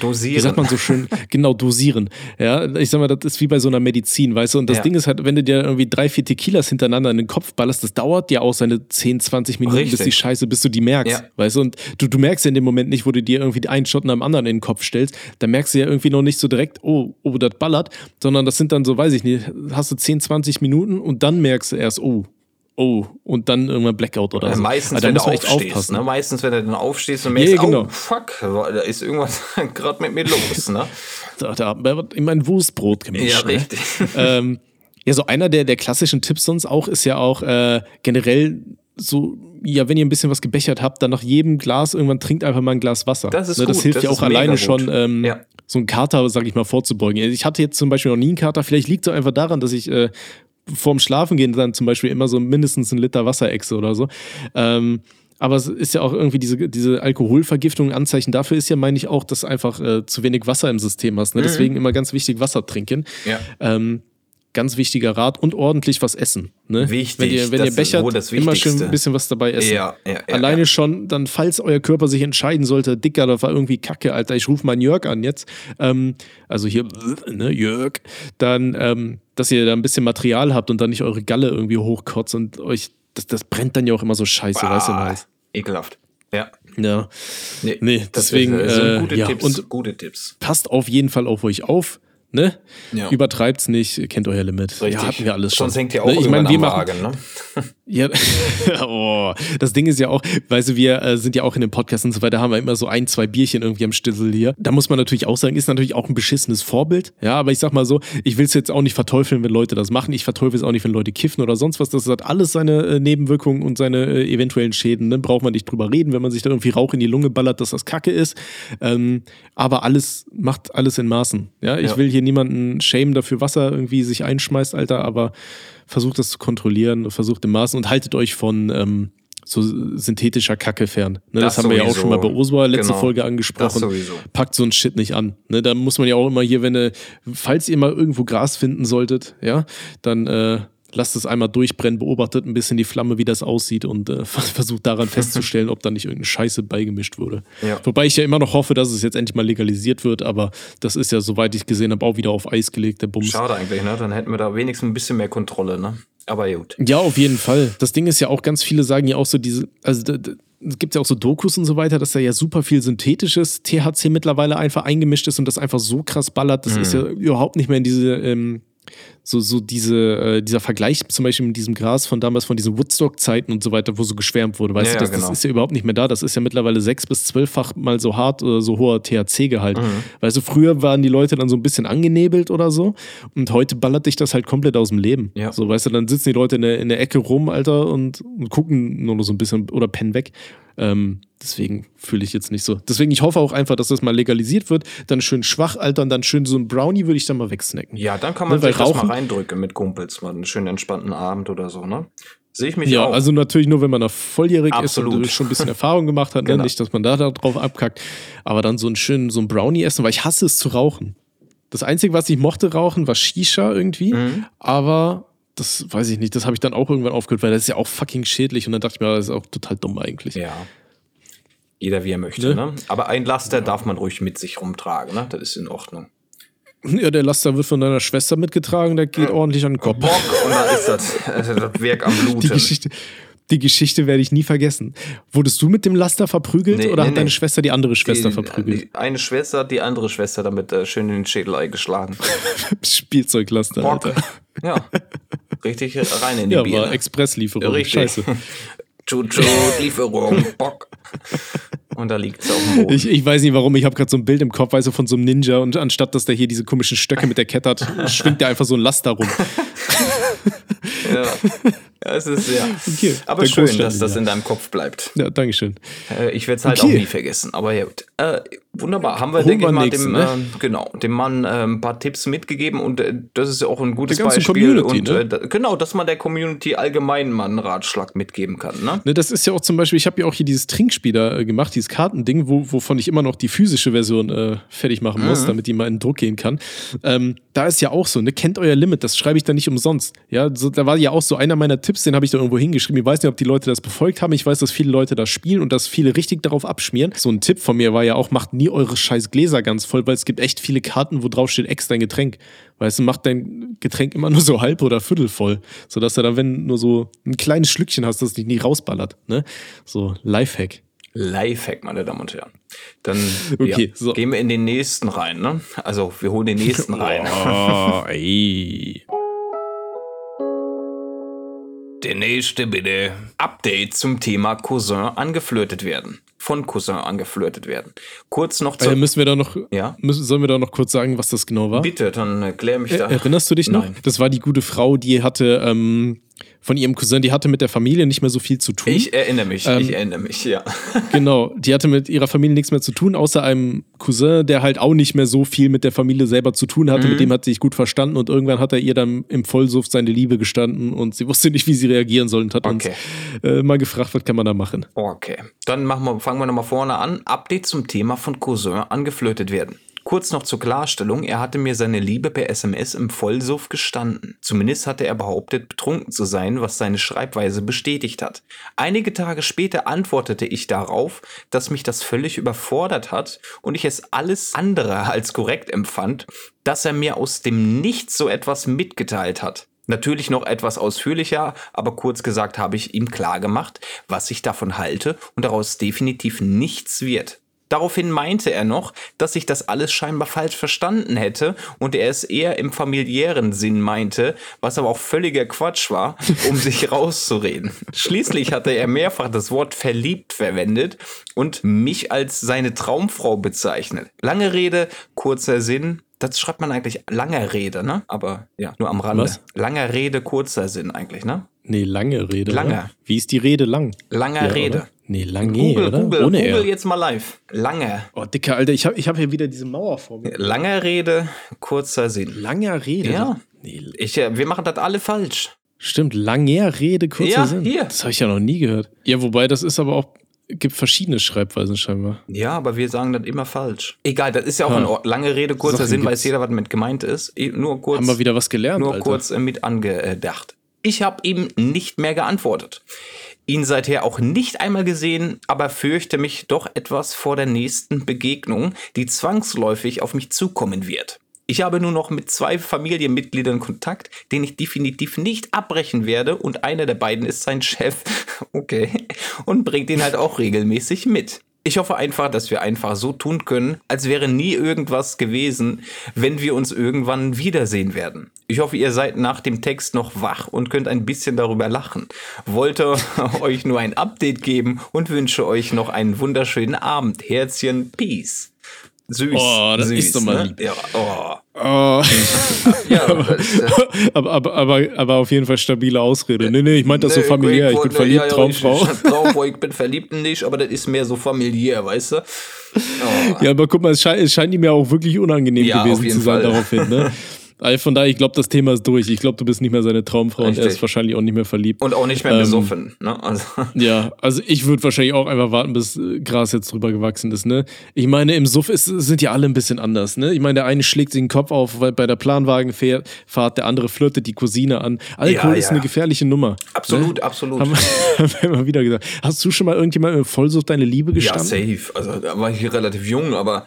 S2: Dosieren.
S1: Wie sagt man so schön? genau, dosieren. Ja, ich sag mal, das ist wie bei so einer Medizin, weißt du? Und das ja. Ding ist halt, wenn du dir irgendwie drei, vier Tequilas hintereinander in den Kopf ballerst, das dauert ja auch seine 10, 20 Minuten, Richtig. bis die Scheiße, bis du die merkst, ja. weißt du? Und du, du merkst ja in dem Moment nicht, wo du dir irgendwie einen Schotten am anderen in den Kopf stellst, da merkst du ja irgendwie noch nicht so direkt, oh, oh, das ballert, sondern das sind dann so, weiß ich nicht, hast du 10, 20 Minuten und dann merkst du erst, oh, oh, und dann irgendwann Blackout oder
S2: so. Meistens,
S1: also,
S2: wenn du aufstehst, ne? Meistens, wenn du dann aufstehst und merkst, yeah, genau. oh, fuck, da ist irgendwas gerade mit mir los, ne?
S1: da, da wird in mein Wurstbrot gemischt.
S2: Ja, ne? richtig.
S1: ähm, ja, so einer der, der klassischen Tipps sonst auch ist ja auch äh, generell so, ja, wenn ihr ein bisschen was gebechert habt, dann nach jedem Glas irgendwann trinkt einfach mal ein Glas Wasser.
S2: Das ist ne,
S1: Das
S2: gut.
S1: hilft
S2: das
S1: ja auch alleine schon, ähm,
S2: ja.
S1: so einen Kater, sag ich mal, vorzubeugen. Ich hatte jetzt zum Beispiel noch nie einen Kater. Vielleicht liegt es einfach daran, dass ich äh, vorm Schlafengehen dann zum Beispiel immer so mindestens ein Liter Wasserechse oder so. Ähm, aber es ist ja auch irgendwie diese, diese Alkoholvergiftung, Anzeichen dafür ist ja, meine ich, auch, dass du einfach äh, zu wenig Wasser im System hast. Ne? Mhm. Deswegen immer ganz wichtig, Wasser trinken.
S2: Ja.
S1: Ähm, ganz wichtiger Rat und ordentlich was essen. Ne?
S2: Wichtig.
S1: Wenn ihr, wenn ihr bechert, immer schön ein bisschen was dabei essen.
S2: Ja, ja, ja,
S1: Alleine schon, dann, falls euer Körper sich entscheiden sollte, Dicker, das war irgendwie Kacke, Alter, ich rufe meinen Jörg an jetzt. Ähm, also hier, ne, Jörg, dann, ähm, dass ihr da ein bisschen Material habt und dann nicht eure Galle irgendwie hochkotzt und euch, das, das brennt dann ja auch immer so scheiße, weißt du was?
S2: Ekelhaft. Ja.
S1: Ja. Nee, nee deswegen. Ist, äh,
S2: gute,
S1: ja,
S2: Tipps, und gute Tipps.
S1: Passt auf jeden Fall auf euch auf ne? Ja. Übertreibt's nicht, kennt euer Limit.
S2: Richtig.
S1: Ja, hatten wir alles schon.
S2: Sonst hängt ihr auch ne? ich mein, wir machen,
S1: Wagen, ne? Ja, oh, das Ding ist ja auch, weißt du, wir äh, sind ja auch in dem Podcast und so weiter, haben wir immer so ein, zwei Bierchen irgendwie am Stissel hier. Da muss man natürlich auch sagen, ist natürlich auch ein beschissenes Vorbild. Ja, aber ich sag mal so, ich will es jetzt auch nicht verteufeln, wenn Leute das machen. Ich verteufel es auch nicht, wenn Leute kiffen oder sonst was. Das hat alles seine äh, Nebenwirkungen und seine äh, eventuellen Schäden. Dann ne? braucht man nicht drüber reden, wenn man sich da irgendwie Rauch in die Lunge ballert, dass das Kacke ist. Ähm, aber alles macht alles in Maßen. Ja, ich ja. will hier niemanden schämen dafür, was er irgendwie sich einschmeißt, Alter, aber versucht das zu kontrollieren, versucht im Maßen und haltet euch von ähm, so synthetischer Kacke fern. Ne, das, das haben wir ja auch schon mal bei Oswald letzte genau. Folge angesprochen. Packt so ein Shit nicht an. Ne, da muss man ja auch immer hier, wenn ihr, falls ihr mal irgendwo Gras finden solltet, ja, dann äh, lasst es einmal durchbrennen, beobachtet ein bisschen die Flamme, wie das aussieht und äh, versucht daran festzustellen, ob da nicht irgendeine Scheiße beigemischt wurde. Ja. Wobei ich ja immer noch hoffe, dass es jetzt endlich mal legalisiert wird, aber das ist ja, soweit ich gesehen habe, auch wieder auf Eis gelegt, der Bums.
S2: Schade eigentlich, ne? Dann hätten wir da wenigstens ein bisschen mehr Kontrolle, ne? Aber gut.
S1: Ja, auf jeden Fall. Das Ding ist ja auch, ganz viele sagen ja auch so diese, also es gibt ja auch so Dokus und so weiter, dass da ja super viel synthetisches THC mittlerweile einfach eingemischt ist und das einfach so krass ballert. Das mhm. ist ja überhaupt nicht mehr in diese ähm, so, so diese, äh, dieser Vergleich zum Beispiel mit diesem Gras von damals, von diesen Woodstock-Zeiten und so weiter, wo so geschwärmt wurde. Weißt ja, du, das, ja, genau. das, ist ja überhaupt nicht mehr da. Das ist ja mittlerweile sechs- bis zwölffach mal so hart oder so hoher THC-Gehalt. Mhm. Weißt du, früher waren die Leute dann so ein bisschen angenebelt oder so und heute ballert dich das halt komplett aus dem Leben. Ja. So, weißt du, dann sitzen die Leute in der, in der Ecke rum, Alter, und, und gucken nur noch so ein bisschen oder pennen weg. Ähm, deswegen fühle ich jetzt nicht so. Deswegen, ich hoffe auch einfach, dass das mal legalisiert wird. Dann schön schwach altern, dann schön so ein Brownie würde ich dann mal wegsnacken.
S2: Ja, dann kann man ne, sich das mal reindrücken mit Kumpels. Mal einen schönen entspannten Abend oder so, ne? Sehe ich mich ja, auch.
S1: Ja, also natürlich nur, wenn man da volljährig Absolut. ist und schon ein bisschen Erfahrung gemacht hat. Ne? genau. Nicht, dass man da drauf abkackt. Aber dann so einen schönen so ein Brownie essen, weil ich hasse es zu rauchen. Das Einzige, was ich mochte rauchen, war Shisha irgendwie. Mhm. Aber das weiß ich nicht, das habe ich dann auch irgendwann aufgehört, weil das ist ja auch fucking schädlich und dann dachte ich mir, das ist auch total dumm eigentlich.
S2: Ja. Jeder wie er möchte, ne? ne? Aber ein Laster ja. darf man ruhig mit sich rumtragen, ne? Das ist in Ordnung.
S1: Ja, der Laster wird von deiner Schwester mitgetragen, der geht ja. ordentlich an den Kopf.
S2: Bock, und da ist das, das Werk am Blut.
S1: Die Geschichte, die Geschichte werde ich nie vergessen. Wurdest du mit dem Laster verprügelt nee, oder nee, hat deine nee. Schwester die andere Schwester die, verprügelt?
S2: Die eine Schwester hat die andere Schwester damit äh, schön in den Schädel eingeschlagen.
S1: Spielzeuglaster, Bock. Alter.
S2: Ja. Richtig rein in die ja, Bier. Ja, war
S1: Expresslieferung. Richtig. Scheiße.
S2: Chuchu, Lieferung, Bock. Und da liegt es auf dem Boden.
S1: Ich, ich weiß nicht warum, ich habe gerade so ein Bild im Kopf, weißt du, von so einem Ninja und anstatt dass der hier diese komischen Stöcke mit der Kette hat, schwingt der einfach so ein Laster rum.
S2: Ja. Es ist ja. Okay, aber schön, dass das in deinem Kopf bleibt.
S1: Ja, Dankeschön.
S2: Äh, ich werde es halt okay. auch nie vergessen. Aber ja, gut. Äh, wunderbar. Haben wir, Holen denke ich mal, dem, ne? äh, genau, dem Mann äh, ein paar Tipps mitgegeben und äh, das ist ja auch ein gutes Beispiel. Community, und, ne? Äh, genau, dass man der Community allgemein mal einen Ratschlag mitgeben kann. Ne?
S1: ne das ist ja auch zum Beispiel, ich habe ja auch hier dieses Trinkspiel da gemacht, dieses Kartending, wo, wovon ich immer noch die physische Version fertig machen mhm. muss, damit die mal in den Druck gehen kann. Ähm, da ist ja auch so, ne, kennt euer Limit, das schreibe ich da nicht umsonst. Ja, so, da war ja auch so einer meiner Tipps, den habe ich da irgendwo hingeschrieben. Ich weiß nicht, ob die Leute das befolgt haben. Ich weiß, dass viele Leute das spielen und dass viele richtig darauf abschmieren. So ein Tipp von mir war ja auch, macht nie eure scheiß Gläser ganz voll, weil es gibt echt viele Karten, wo drauf steht, extra ein Getränk. Weißt du, macht dein Getränk immer nur so halb oder viertel voll, sodass du dann, wenn nur so ein kleines Schlückchen hast, das dich nie rausballert. Ne? So, Lifehack.
S2: Lifehack, meine Damen und Herren. Dann okay, ja, so. gehen wir in den nächsten rein. Ne? Also wir holen den nächsten rein.
S1: oh, ey.
S2: Der nächste bitte. Update zum Thema Cousin angeflirtet werden. Von Cousin angeflirtet werden. Kurz noch
S1: zu. Äh, müssen wir da noch. Ja? Müssen, sollen wir da noch kurz sagen, was das genau war?
S2: Bitte, dann erklär mich da.
S1: Erinnerst du dich noch? Nein. Das war die gute Frau, die hatte ähm, von ihrem Cousin, die hatte mit der Familie nicht mehr so viel zu tun.
S2: Ich erinnere mich, ähm, ich erinnere mich, ja.
S1: genau, die hatte mit ihrer Familie nichts mehr zu tun, außer einem Cousin, der halt auch nicht mehr so viel mit der Familie selber zu tun hatte. Mhm. Mit dem hat sie sich gut verstanden und irgendwann hat er ihr dann im Vollsuft seine Liebe gestanden und sie wusste nicht, wie sie reagieren soll und hat okay. uns äh, mal gefragt, was kann man da machen.
S2: Okay, dann machen wir, fangen wir nochmal vorne an. Update zum Thema von Cousin angeflirtet werden. Kurz noch zur Klarstellung, er hatte mir seine Liebe per SMS im Vollsuff gestanden. Zumindest hatte er behauptet, betrunken zu sein, was seine Schreibweise bestätigt hat. Einige Tage später antwortete ich darauf, dass mich das völlig überfordert hat und ich es alles andere als korrekt empfand, dass er mir aus dem Nichts so etwas mitgeteilt hat. Natürlich noch etwas ausführlicher, aber kurz gesagt habe ich ihm klar gemacht, was ich davon halte und daraus definitiv nichts wird. Daraufhin meinte er noch, dass ich das alles scheinbar falsch verstanden hätte und er es eher im familiären Sinn meinte, was aber auch völliger Quatsch war, um sich rauszureden. Schließlich hatte er mehrfach das Wort verliebt verwendet und mich als seine Traumfrau bezeichnet. Lange Rede, kurzer Sinn. Das schreibt man eigentlich langer Rede, ne? Aber ja, nur am Rande.
S1: Was?
S2: Langer Rede, kurzer Sinn eigentlich, ne?
S1: Nee, lange Rede.
S2: Lange.
S1: Oder? Wie ist die Rede lang?
S2: Langer
S1: Ja,
S2: Rede.
S1: Oder? Nee, lange,
S2: Google,
S1: oder?
S2: Google,
S1: Ohne
S2: Google
S1: R.
S2: jetzt mal live. Lange.
S1: Oh, Dicker, Alter, ich habe ich hab hier wieder diese Mauer vor mir.
S2: Langer Rede, kurzer Sinn.
S1: Langer Rede?
S2: Ja.
S1: Nee,
S2: Ich, äh, wir machen das alle falsch.
S1: stimmt, langer Rede, kurzer
S2: Ja,
S1: Sinn.
S2: hier.
S1: Das habe ich ja noch nie gehört. Ja, wobei, das ist aber auch, gibt verschiedene Schreibweisen scheinbar.
S2: Ja, aber wir sagen das immer falsch. Egal, das ist ja auch
S1: Ha.
S2: in Ordnung. Lange Rede, kurzer
S1: Sachen
S2: Sinn, weiß jeder, was damit gemeint ist. Nur kurz,
S1: Haben wir wieder was gelernt,
S2: nur
S1: Alter.
S2: kurz äh, mit angedacht. Ich habe ihm nicht mehr geantwortet. Ihn seither auch nicht einmal gesehen, aber fürchte mich doch etwas vor der nächsten Begegnung, die zwangsläufig auf mich zukommen wird. Ich habe nur noch mit zwei Familienmitgliedern Kontakt, den ich definitiv nicht abbrechen werde und einer der beiden ist sein Chef. Okay. Und bringt ihn halt auch regelmäßig mit. Ich hoffe einfach, dass wir einfach so tun können, als wäre nie irgendwas gewesen, wenn wir uns irgendwann wiedersehen werden. Ich hoffe, ihr seid nach dem Text noch wach und könnt ein bisschen darüber lachen. Wollte euch nur ein Update geben und wünsche euch noch einen wunderschönen Abend. Herzchen, Peace. Süß.
S1: Oh, das
S2: süß,
S1: ist doch mal
S2: ne?
S1: lieb.
S2: Ja, oh.
S1: Oh.
S2: ja
S1: aber, aber, aber, aber auf jeden Fall stabile Ausrede. Nee, nee, ich meinte das so familiär. Ich bin
S2: wollte-
S1: verliebt,
S2: ja, ja,
S1: Traumfrau.
S2: Ich, Traumfrau, ich bin verliebt nicht, aber das ist mehr so familiär, weißt du? Oh.
S1: Ja, aber guck mal, es scheint, es scheint ihm ja auch wirklich unangenehm gewesen zu sein
S2: Fall.
S1: daraufhin. Ne? Also von daher, ich glaube, das Thema ist durch. Ich glaube, du bist nicht mehr seine Traumfrau und er
S2: Richtig.
S1: ist wahrscheinlich auch nicht mehr verliebt.
S2: Und auch nicht mehr
S1: Ähm,
S2: besoffen. Ne? Also,
S1: Ja, also ich würde wahrscheinlich auch einfach warten, bis äh, Gras jetzt drüber gewachsen ist, ne? Ich meine, im Suff ist, sind ja alle ein bisschen anders, ne? Ich meine, der eine schlägt sich den Kopf auf weil bei der Planwagenfahrt, der andere flirtet die Cousine an. Alkohol
S2: Ja,
S1: ist
S2: ja.
S1: eine gefährliche Nummer.
S2: absolut,
S1: Ne?
S2: absolut.
S1: Haben, wir- haben wir immer wieder gesagt. Hast du schon mal irgendjemand mit Vollsucht deine Liebe
S2: Ja,
S1: gestanden?
S2: safe. Also da war ich relativ jung, aber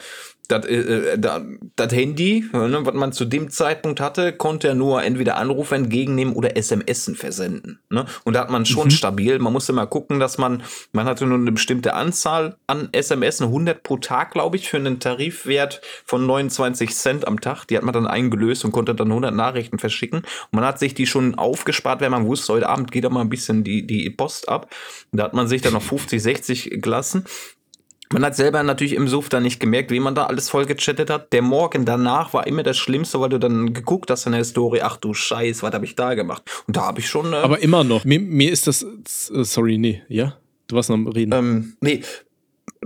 S2: das äh, da- das Handy, ne, was man zu dem Zeitpunkt hatte, konnte ja nur entweder Anrufe entgegennehmen oder SMSen versenden. Ne? Und da hat man
S1: Mhm.
S2: schon stabil. Man musste mal gucken, dass man, man hatte nur eine bestimmte Anzahl an SMS, 100 pro Tag, glaube ich, für einen Tarifwert von 29 Cent am Tag. Die hat man dann eingelöst und konnte dann 100 Nachrichten verschicken. Und man hat sich die schon aufgespart, wenn man wusste, heute Abend geht auch mal ein bisschen die, die Post ab. Da hat man sich dann noch 50, 60 gelassen. Man hat selber natürlich im Suff dann nicht gemerkt, wie man da alles voll gechattet hat. Der Morgen danach war immer das Schlimmste, weil du dann geguckt hast in der Story, ach du Scheiß, was habe ich da gemacht? Und da habe ich schon. Äh,
S1: Aber immer noch. Mir, mir ist das. äh, Sorry, nee, ja? Du warst noch am Reden.
S2: ähm, nee,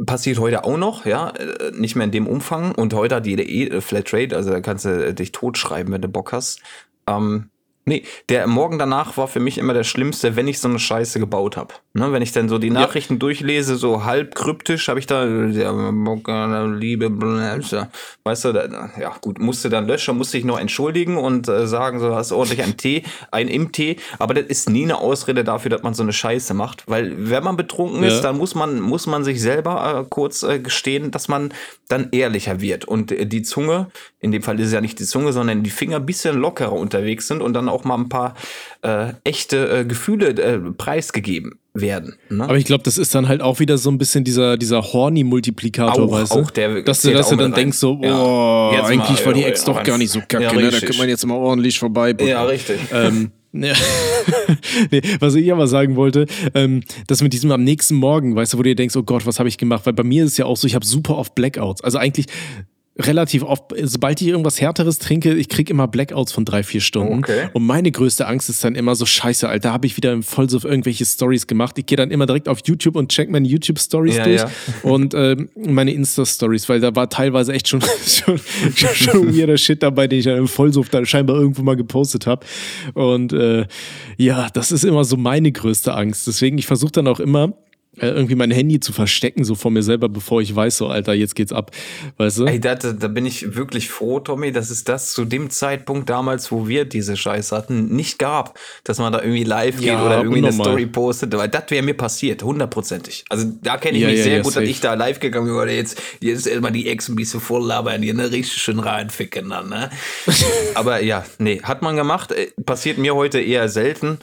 S2: passiert heute auch noch, ja, äh, nicht mehr in dem Umfang. Und heute hat jede eh äh, Flatrate, also da kannst du dich totschreiben, wenn du Bock hast. Ähm, nee, der Morgen danach war für mich immer der Schlimmste, wenn ich so eine Scheiße gebaut habe. Ne, wenn ich dann so die Nachrichten durchlese, so halb kryptisch, habe ich da, ja, Liebe, weißt du, da, ja gut, musste dann löschen, musste ich noch entschuldigen und äh, sagen, so hast ordentlich ein Tee, ein im Tee, aber das ist nie eine Ausrede dafür, dass man so eine Scheiße macht, weil wenn man betrunken ist,
S1: Ja.
S2: dann muss man, muss man sich selber äh, kurz äh, gestehen, dass man dann ehrlicher wird. Und äh, die Zunge, in dem Fall ist es ja nicht die Zunge, sondern die Finger ein bisschen lockerer unterwegs sind und dann auch mal ein paar äh, echte äh, Gefühle äh, preisgegeben werden. Ne?
S1: Aber ich glaube, das ist dann halt auch wieder so ein bisschen dieser, dieser Horny-Multiplikator,
S2: Auch-
S1: weißt du?
S2: auch der
S1: dass du, dass du dann
S2: rein.
S1: denkst so,
S2: Ja.
S1: boah,
S2: Jetzt
S1: eigentlich
S2: mal,
S1: war die
S2: ja,
S1: Ex
S2: ja,
S1: doch gar nicht so kacke,
S2: ja,
S1: ne? Da kann man jetzt mal ordentlich vorbei.
S2: ja, richtig.
S1: ähm, ja. nee, was ich aber sagen wollte, ähm, das mit diesem am nächsten Morgen, weißt du, wo du dir denkst, oh Gott, was habe ich gemacht? Weil bei mir ist es ja auch so, ich habe super oft Blackouts. Also eigentlich relativ oft, sobald ich irgendwas Härteres trinke, ich kriege immer Blackouts von drei, vier Stunden.
S2: Okay.
S1: Und meine größte Angst ist dann immer so, scheiße, Alter, da habe ich wieder im Vollsuff irgendwelche Stories gemacht. Ich gehe dann immer direkt auf YouTube und check meine YouTube-Stories
S2: Ja,
S1: durch
S2: ja.
S1: und ähm, meine Insta-Stories, weil da war teilweise echt schon, schon, schon weirder Shit dabei, den ich dann im Vollsuff dann scheinbar irgendwo mal gepostet habe. Und äh, ja, das ist immer so meine größte Angst. Deswegen, ich versuche dann auch immer, äh, irgendwie mein Handy zu verstecken, so vor mir selber, bevor ich weiß, so, Alter, jetzt geht's ab. Weißt du?
S2: Ey, da, da bin ich wirklich froh, Tommy, dass es das zu dem Zeitpunkt damals, wo wir diese Scheiße hatten, nicht gab. Dass man da irgendwie live geht
S1: Ja,
S2: oder irgendwie eine
S1: unnormal.
S2: Story postet. Weil das wäre mir passiert, hundertprozentig. Also da kenne ich
S1: Ja,
S2: mich
S1: ja,
S2: sehr gut,
S1: safe.
S2: dass ich da live gegangen bin. Oder jetzt, jetzt erstmal die Ex ein bisschen voll labern, die ne, richtig schön reinficken dann, ne? Aber ja, nee, hat man gemacht. Äh, Passiert mir heute eher selten.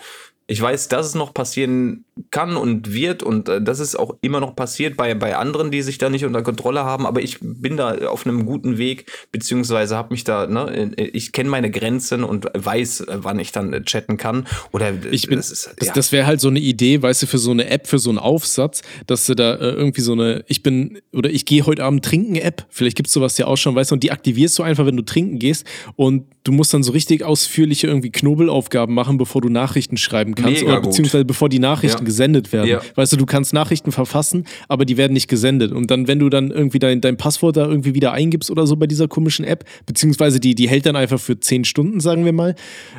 S2: Ich weiß, dass es noch passieren kann und wird und äh, das ist auch immer noch passiert bei, bei anderen, die sich da nicht unter Kontrolle haben, aber ich bin da auf einem guten Weg, beziehungsweise habe mich da, ne, äh, ich kenne meine Grenzen und weiß, äh, wann ich dann chatten kann. Oder
S1: ich bin, das, ist, das, ja. das wäre halt so eine Idee, weißt du, für so eine App, für so einen Aufsatz, dass du da äh, irgendwie so eine, ich bin, oder ich gehe heute Abend trinken App, vielleicht gibt es sowas ja auch schon, weißt du, und die aktivierst du einfach, wenn du trinken gehst und du musst dann so richtig ausführliche irgendwie Knobelaufgaben machen, bevor du Nachrichten schreiben kannst, Mega oder beziehungsweise bevor die Nachrichten ja. gesendet werden. Ja. Weißt du, du kannst Nachrichten verfassen, aber die werden nicht gesendet. Und dann, wenn du dann irgendwie dein, dein Passwort da irgendwie wieder eingibst oder so bei dieser komischen App, beziehungsweise die, die hält dann einfach für zehn Stunden, sagen wir mal,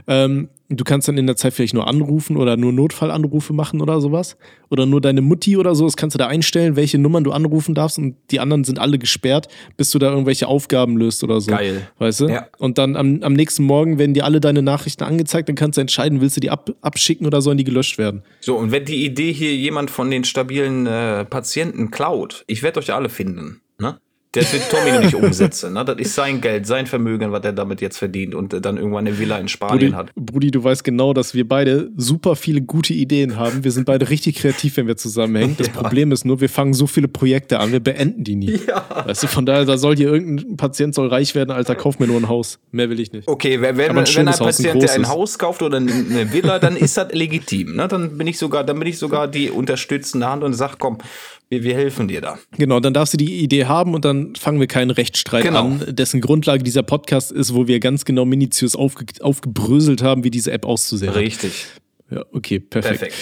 S1: ähm, Du kannst dann in der Zeit vielleicht nur anrufen oder nur Notfallanrufe machen oder sowas. Oder nur deine Mutti oder so. Das kannst du da einstellen, welche Nummern du anrufen darfst und die anderen sind alle gesperrt, bis du da irgendwelche Aufgaben löst oder so.
S2: Geil.
S1: Weißt du? Ja. Und dann am, am nächsten Morgen werden dir alle deine Nachrichten angezeigt, dann kannst du entscheiden, willst du die ab, abschicken oder sollen die gelöscht werden.
S2: So, und wenn die Idee hier jemand von den stabilen äh, Patienten klaut, ich werde euch alle finden. Ne? Das wird Tommy nicht umsetzen. Ne? Das ist sein Geld, sein Vermögen, was er damit jetzt verdient und dann irgendwann eine Villa in Spanien
S1: Brudi,
S2: hat.
S1: Brudi, du weißt genau, dass wir beide super viele gute Ideen haben. Wir sind beide richtig kreativ, wenn wir zusammenhängen. Das ja. Problem ist nur, wir fangen so viele Projekte an, wir beenden die nie. Ja. Weißt du, von daher, da soll hier irgendein Patient soll reich werden, Alter, kauf mir nur ein Haus. Mehr will ich nicht.
S2: Okay, wenn, wenn, ein, wenn ein Patient ein, der ein Haus kauft oder eine Villa, dann ist das legitim. Ne? Dann bin ich sogar, dann bin ich sogar die unterstützende Hand und sag, komm, wir, wir helfen dir da.
S1: Genau, dann darfst du die Idee haben und dann fangen wir keinen Rechtsstreit genau. an, dessen Grundlage dieser Podcast ist, wo wir ganz genau minutiös aufge aufgebröselt haben, wie diese App auszusehen
S2: hat. Richtig.
S1: Ja, okay, perfekt. Perfekt.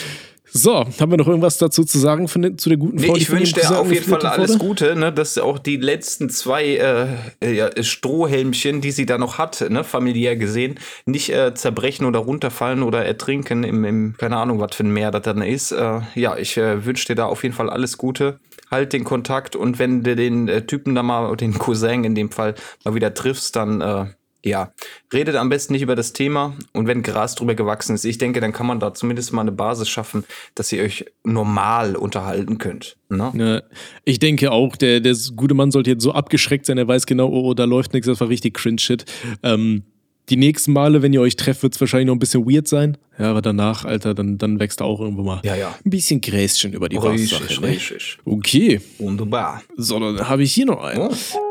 S1: So, haben wir noch irgendwas dazu zu sagen von, zu der guten Frau?
S2: Nee, ich wünsche dir auf jeden Fall alles Gute, ne, dass auch die letzten zwei äh, ja, Strohhelmchen, die sie da noch hat, ne, familiär gesehen, nicht äh, zerbrechen oder runterfallen oder ertrinken im, im keine Ahnung, was für ein Meer das dann ist. Äh, ja, ich äh, wünsche dir da auf jeden Fall alles Gute. Halt den Kontakt und wenn du den äh, Typen da mal, den Cousin in dem Fall, mal wieder triffst, dann äh, ja, redet am besten nicht über das Thema und wenn Gras drüber gewachsen ist, ich denke, dann kann man da zumindest mal eine Basis schaffen, dass ihr euch normal unterhalten könnt. Ne?
S1: Ja, ich denke auch, der, der gute Mann sollte jetzt so abgeschreckt sein, er weiß genau, oh, oh da läuft nichts, das war richtig cringe-Shit. Ähm, die nächsten Male, wenn ihr euch trefft, wird es wahrscheinlich noch ein bisschen weird sein. Ja, aber danach, Alter, dann, dann wächst auch irgendwo mal
S2: ja, ja.
S1: ein bisschen Gräschen über die
S2: Richtig, ne? richtig.
S1: Okay.
S2: Wunderbar.
S1: So, dann habe ich hier noch einen. Oh.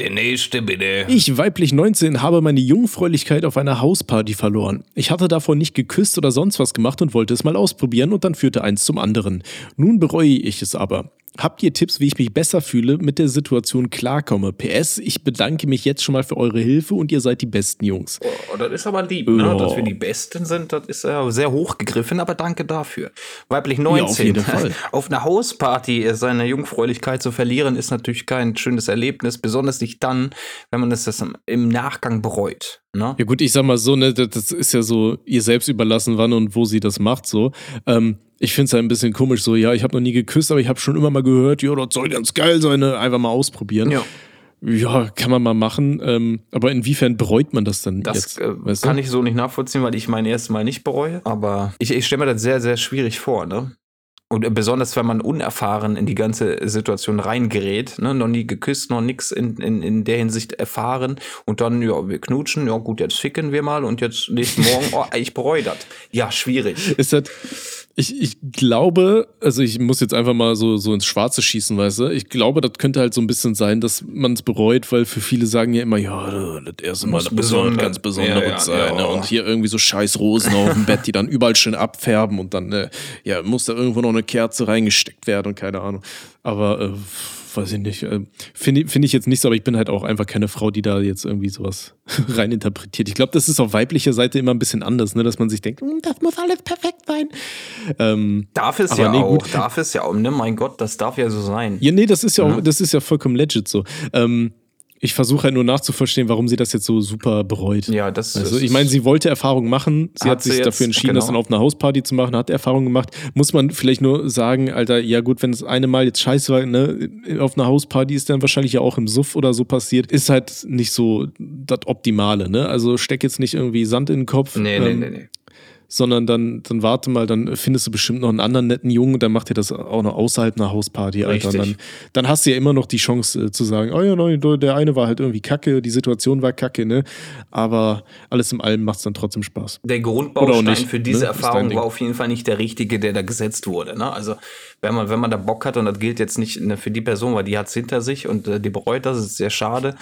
S2: Der nächste bitte.
S1: Ich, weiblich 19, habe meine Jungfräulichkeit auf einer Hausparty verloren. Ich hatte davor nicht geküsst oder sonst was gemacht und wollte es mal ausprobieren und dann führte eins zum anderen. Nun bereue ich es aber. Habt ihr Tipps, wie ich mich besser fühle, mit der Situation klarkomme? PS, ich bedanke mich jetzt schon mal für eure Hilfe und ihr seid die besten Jungs.
S2: Oh, das ist aber lieb, ne? dass wir die Besten sind. Das ist ja sehr hochgegriffen, aber danke dafür. Weiblich 19. Ja, auf jeden Fall. Auf einer Hausparty seine Jungfräulichkeit zu verlieren, ist natürlich kein schönes Erlebnis, besonders nicht dann, wenn man es das im Nachgang bereut. Ne?
S1: Ja gut, ich sag mal so, ne, das ist ja so ihr selbst überlassen, wann und wo sie das macht, so. Ähm, ich finde es halt ein bisschen komisch, so, ja, ich habe noch nie geküsst, aber ich habe schon immer mal gehört, ja, das soll ganz geil sein, ne? einfach mal ausprobieren. Ja. Ja, kann man mal machen. Ähm, aber inwiefern bereut man das dann
S2: das,
S1: jetzt?
S2: Äh, weißt kann du? ich so nicht nachvollziehen, weil ich mein erstes Mal nicht bereue. Aber ich, ich stelle mir das sehr, sehr schwierig vor, ne? Und besonders, wenn man unerfahren in die ganze Situation reingerät, ne? noch nie geküsst, noch nichts in, in, in der Hinsicht erfahren und dann, ja, wir knutschen, ja gut, jetzt ficken wir mal und jetzt nächsten Morgen, oh, ich bereue. Ja, schwierig.
S1: Ist das, ich, ich glaube, also ich muss jetzt einfach mal so, so ins Schwarze schießen, weißt du? Ich glaube, das könnte halt so ein bisschen sein, dass man es bereut, weil für viele sagen ja immer, ja, das erste Mal, das besonders, ganz besonderes ja, ja, sein. Ja, ne? Und hier irgendwie so scheiß Rosen auf dem Bett, die dann überall schön abfärben und dann, äh, ja, muss da irgendwo noch eine Kerze reingesteckt werden und keine Ahnung. Aber äh, weiß ich nicht. Äh, Finde find ich jetzt nicht so, aber ich bin halt auch einfach keine Frau, die da jetzt irgendwie sowas reininterpretiert. Ich glaube, das ist auf weiblicher Seite immer ein bisschen anders, ne? dass man sich denkt, hm, das muss alles perfekt sein.
S2: Ähm, darf es ja nee, auch, gut. darf es ja auch, ne? Mein Gott, das darf ja so sein.
S1: Ja, nee, das ist ja, ja. auch, das ist ja vollkommen legit so. Ähm, ich versuche halt nur nachzuverstehen, warum sie das jetzt so super bereut.
S2: Ja, das
S1: also, Ich meine, sie wollte Erfahrung machen. Sie hat, hat sich jetzt, dafür entschieden, genau. das dann auf einer Hausparty zu machen, hat Erfahrung gemacht. Muss man vielleicht nur sagen, Alter, ja gut, wenn es eine Mal jetzt scheiße war, ne, auf einer Hausparty ist dann wahrscheinlich ja auch im Suff oder so passiert, ist halt nicht so das Optimale, ne? Also steck jetzt nicht irgendwie Sand in den Kopf.
S2: Nee, ähm, nee, nee, nee
S1: sondern dann, dann warte mal, dann findest du bestimmt noch einen anderen netten Jungen und dann macht ihr das auch noch außerhalb einer Hausparty, Alter. Und dann, dann hast du ja immer noch die Chance äh, zu sagen, oh ja, nein, der eine war halt irgendwie kacke, die Situation war kacke, ne? Aber alles im Allem macht es dann trotzdem Spaß.
S2: Der Grundbaustein für diese ne? Erfahrung war auf jeden Fall nicht der richtige, der da gesetzt wurde. Ne? Also wenn man, wenn man da Bock hat, und das gilt jetzt nicht ne, für die Person, weil die hat es hinter sich und äh, die bereut das, ist sehr schade.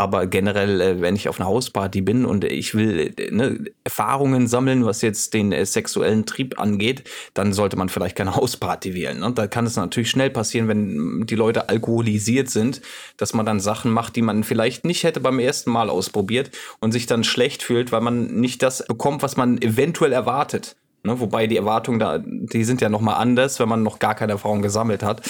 S2: Aber generell, äh, wenn ich auf einer Hausparty bin und ich will äh, ne, Erfahrungen sammeln, was jetzt den äh, sexuellen Trieb angeht, dann sollte man vielleicht keine Hausparty wählen. Ne? Da kann es natürlich schnell passieren, wenn die Leute alkoholisiert sind, dass man dann Sachen macht, die man vielleicht nicht hätte beim ersten Mal ausprobiert und sich dann schlecht fühlt, weil man nicht das bekommt, was man eventuell erwartet. Ne, wobei die Erwartungen da, die sind ja nochmal anders, wenn man noch gar keine Erfahrung gesammelt hat.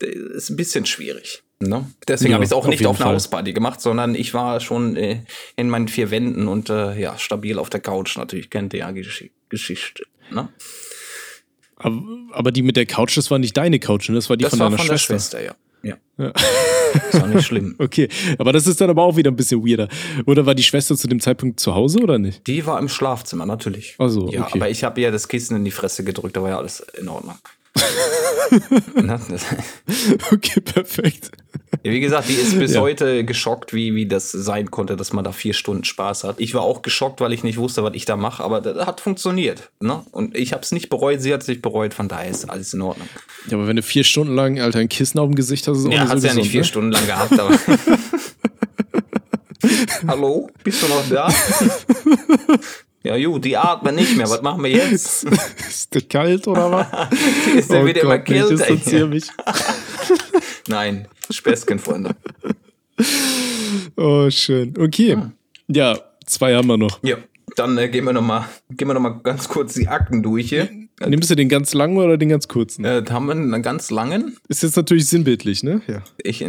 S2: Das ist ein bisschen schwierig. Ne? Deswegen ja, habe ich es auch nicht auf einer Hausparty gemacht, sondern ich war schon äh, in meinen vier Wänden und äh, ja, stabil auf der Couch natürlich. Kennt ihr ja Gesch Geschichte. Ne?
S1: Aber, aber, die mit der Couch, das war nicht deine Couch, ne? das war die
S2: das
S1: von
S2: war
S1: deiner
S2: von
S1: Schwester.
S2: Der Schwester ja. Ja. ja. ist auch nicht schlimm.
S1: Okay, aber das ist dann aber auch wieder ein bisschen weirder. Oder war die Schwester zu dem Zeitpunkt zu Hause oder nicht?
S2: Die war im Schlafzimmer, natürlich.
S1: Ach so,
S2: ja,
S1: okay.
S2: aber ich habe ihr das Kissen in die Fresse gedrückt, da war ja alles in Ordnung.
S1: okay, perfekt.
S2: Wie gesagt, die ist bis ja. heute geschockt, wie, wie das sein konnte, dass man da vier Stunden Spaß hat. Ich war auch geschockt, weil ich nicht wusste, was ich da mache, aber das hat funktioniert. Ne? Und ich habe es nicht bereut, sie hat es nicht bereut, von daher ist alles in Ordnung.
S1: Ja, aber wenn du vier Stunden lang, Alter, ein Kissen auf dem Gesicht hast, ist es auch
S2: ja,
S1: nicht so
S2: ja nicht vier
S1: ne?
S2: Stunden lang gehabt, aber. Hallo, bist du noch da? Ja, gut, die atmen nicht mehr. Was machen wir jetzt?
S1: ist der kalt oder was?
S2: ist der
S1: oh
S2: wieder
S1: Gott,
S2: immer kälter?
S1: Ich mich.
S2: Nein, Späßchen, Freunde.
S1: Oh, schön. Okay. Hm. Ja, zwei haben wir noch.
S2: Ja, dann äh, gehen wir nochmal noch ganz kurz die Akten durch hier.
S1: Nimmst du den ganz langen oder den ganz kurzen?
S2: Äh, haben wir einen ganz langen.
S1: Ist jetzt natürlich sinnbildlich, ne?
S2: Ja. Ich,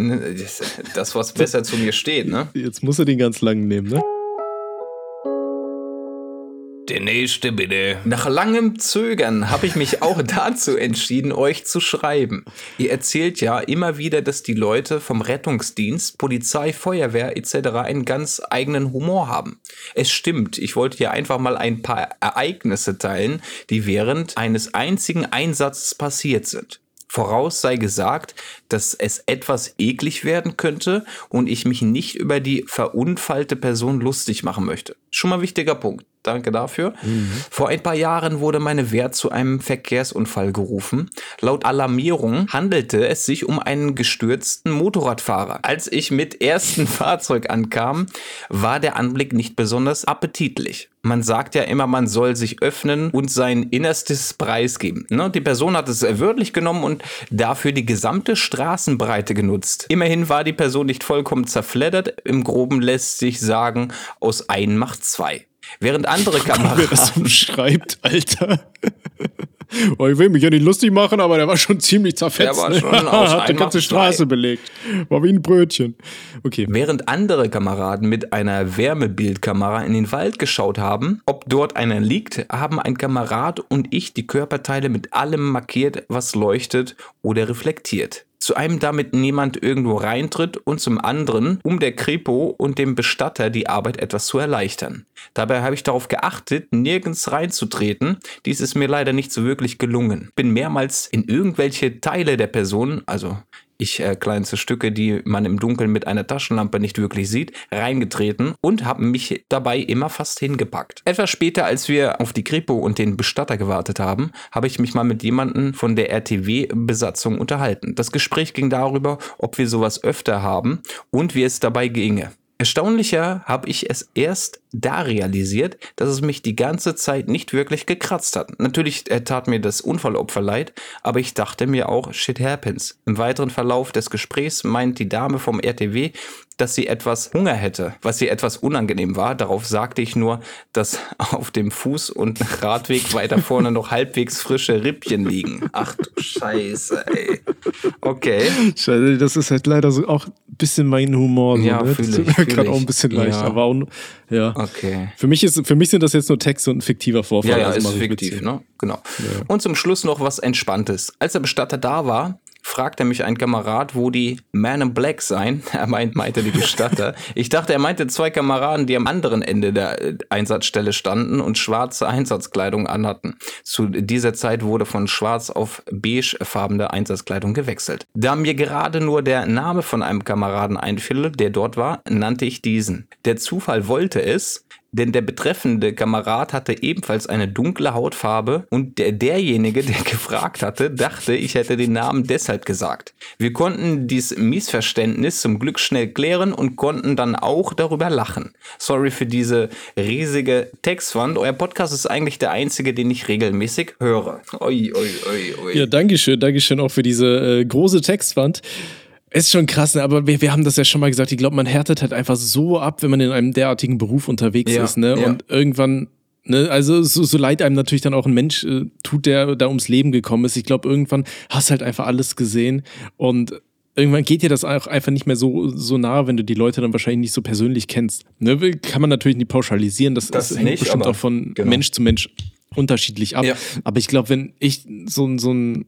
S2: das, was besser zu mir steht, ne?
S1: Jetzt muss er den ganz langen nehmen, ne?
S2: Der nächste bitte. Nach langem Zögern habe ich mich auch dazu entschieden, euch zu schreiben. Ihr erzählt ja immer wieder, dass die Leute vom Rettungsdienst, Polizei, Feuerwehr etc. einen ganz eigenen Humor haben. Es stimmt, ich wollte hier einfach mal ein paar Ereignisse teilen, die während eines einzigen Einsatzes passiert sind. Voraus sei gesagt, dass es etwas eklig werden könnte und ich mich nicht über die verunfallte Person lustig machen möchte. Schon mal wichtiger Punkt. Danke dafür. Mhm. Vor ein paar Jahren wurde meine Wehr zu einem Verkehrsunfall gerufen. Laut Alarmierung handelte es sich um einen gestürzten Motorradfahrer. Als ich mit ersten Fahrzeug ankam, war der Anblick nicht besonders appetitlich. Man sagt ja immer, man soll sich öffnen und sein Innerstes preisgeben. Ne? Die Person hat es wörtlich genommen und dafür die gesamte Straßenbreite genutzt. Immerhin war die Person nicht vollkommen zerfleddert. Im Groben lässt sich sagen, aus ein macht zwei. Während andere Kameraden. Wer
S1: das umschreibt, Alter. Oh, ich will mich ja nicht lustig machen, aber der war schon ziemlich zerfetzt. Der war ne? schon aus Hat die ganze Straße zwei. belegt. War wie ein Brötchen. Okay.
S2: Während andere Kameraden mit einer Wärmebildkamera in den Wald geschaut haben, ob dort einer liegt, haben ein Kamerad und ich die Körperteile mit allem markiert, was leuchtet oder reflektiert zu einem damit niemand irgendwo reintritt und zum anderen, um der Kripo und dem Bestatter die Arbeit etwas zu erleichtern. Dabei habe ich darauf geachtet, nirgends reinzutreten. Dies ist mir leider nicht so wirklich gelungen. Bin mehrmals in irgendwelche Teile der Person, also ich äh, kleinste Stücke, die man im Dunkeln mit einer Taschenlampe nicht wirklich sieht, reingetreten und habe mich dabei immer fast hingepackt. Etwas später, als wir auf die Kripo und den Bestatter gewartet haben, habe ich mich mal mit jemandem von der RTW-Besatzung unterhalten. Das Gespräch ging darüber, ob wir sowas öfter haben und wie es dabei ginge. Erstaunlicher habe ich es erst da realisiert, dass es mich die ganze Zeit nicht wirklich gekratzt hat. Natürlich tat mir das Unfallopfer leid, aber ich dachte mir auch, shit happens. Im weiteren Verlauf des Gesprächs meint die Dame vom RTW, dass sie etwas Hunger hätte, was ihr etwas unangenehm war. Darauf sagte ich nur, dass auf dem Fuß- und Radweg weiter vorne noch halbwegs frische Rippchen liegen. Ach du Scheiße, ey. Okay.
S1: Scheiße, das ist halt leider so auch ein bisschen mein Humor. So,
S2: ja,
S1: ne?
S2: fühle ich.
S1: Gerade auch ein bisschen leicht,
S2: ja.
S1: aber auch, ja.
S2: Okay.
S1: Für mich, ist, für mich sind das jetzt nur Texte und ein fiktiver Vorfall.
S2: Ja, ja,
S1: also
S2: ist fiktiv, ne? Genau. Ja. Und zum Schluss noch was Entspanntes. Als der Bestatter da war, fragte mich ein Kamerad, wo die Man in Black seien. Er meint, meinte die Bestatter. ich dachte, er meinte zwei Kameraden, die am anderen Ende der äh, Einsatzstelle standen und schwarze Einsatzkleidung anhatten. Zu dieser Zeit wurde von schwarz auf beigefarbene Einsatzkleidung gewechselt. Da mir gerade nur der Name von einem Kameraden einfiel, der dort war, nannte ich diesen. Der Zufall wollte es, denn der betreffende Kamerad hatte ebenfalls eine dunkle Hautfarbe und der, derjenige, der gefragt hatte, dachte, ich hätte den Namen deshalb gesagt. Wir konnten dies Missverständnis zum Glück schnell klären und konnten dann auch darüber lachen. Sorry für diese riesige Textwand. Euer Podcast ist eigentlich der einzige, den ich regelmäßig höre. Ui, ui, ui,
S1: ui. Ja, Dankeschön, Dankeschön auch für diese äh, große Textwand. Ist schon krass, ne? aber wir, wir haben das ja schon mal gesagt. Ich glaube, man härtet halt einfach so ab, wenn man in einem derartigen Beruf unterwegs ja, ist. Ne? Ja. Und irgendwann, ne? also so, so leid einem natürlich dann auch ein Mensch äh, tut, der da ums Leben gekommen ist. Ich glaube, irgendwann hast du halt einfach alles gesehen und irgendwann geht dir das auch einfach nicht mehr so, so nah, wenn du die Leute dann wahrscheinlich nicht so persönlich kennst. Ne? Kann man natürlich nicht pauschalisieren. Das, das hängt nicht, bestimmt auch von genau. Mensch zu Mensch unterschiedlich ab. Ja. Aber ich glaube, wenn ich so, so ein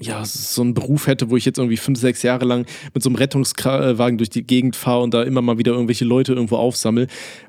S1: ja, so einen Beruf hätte, wo ich jetzt irgendwie fünf, sechs Jahre lang mit so einem Rettungswagen durch die Gegend fahre und da immer mal wieder irgendwelche Leute irgendwo aufsammle,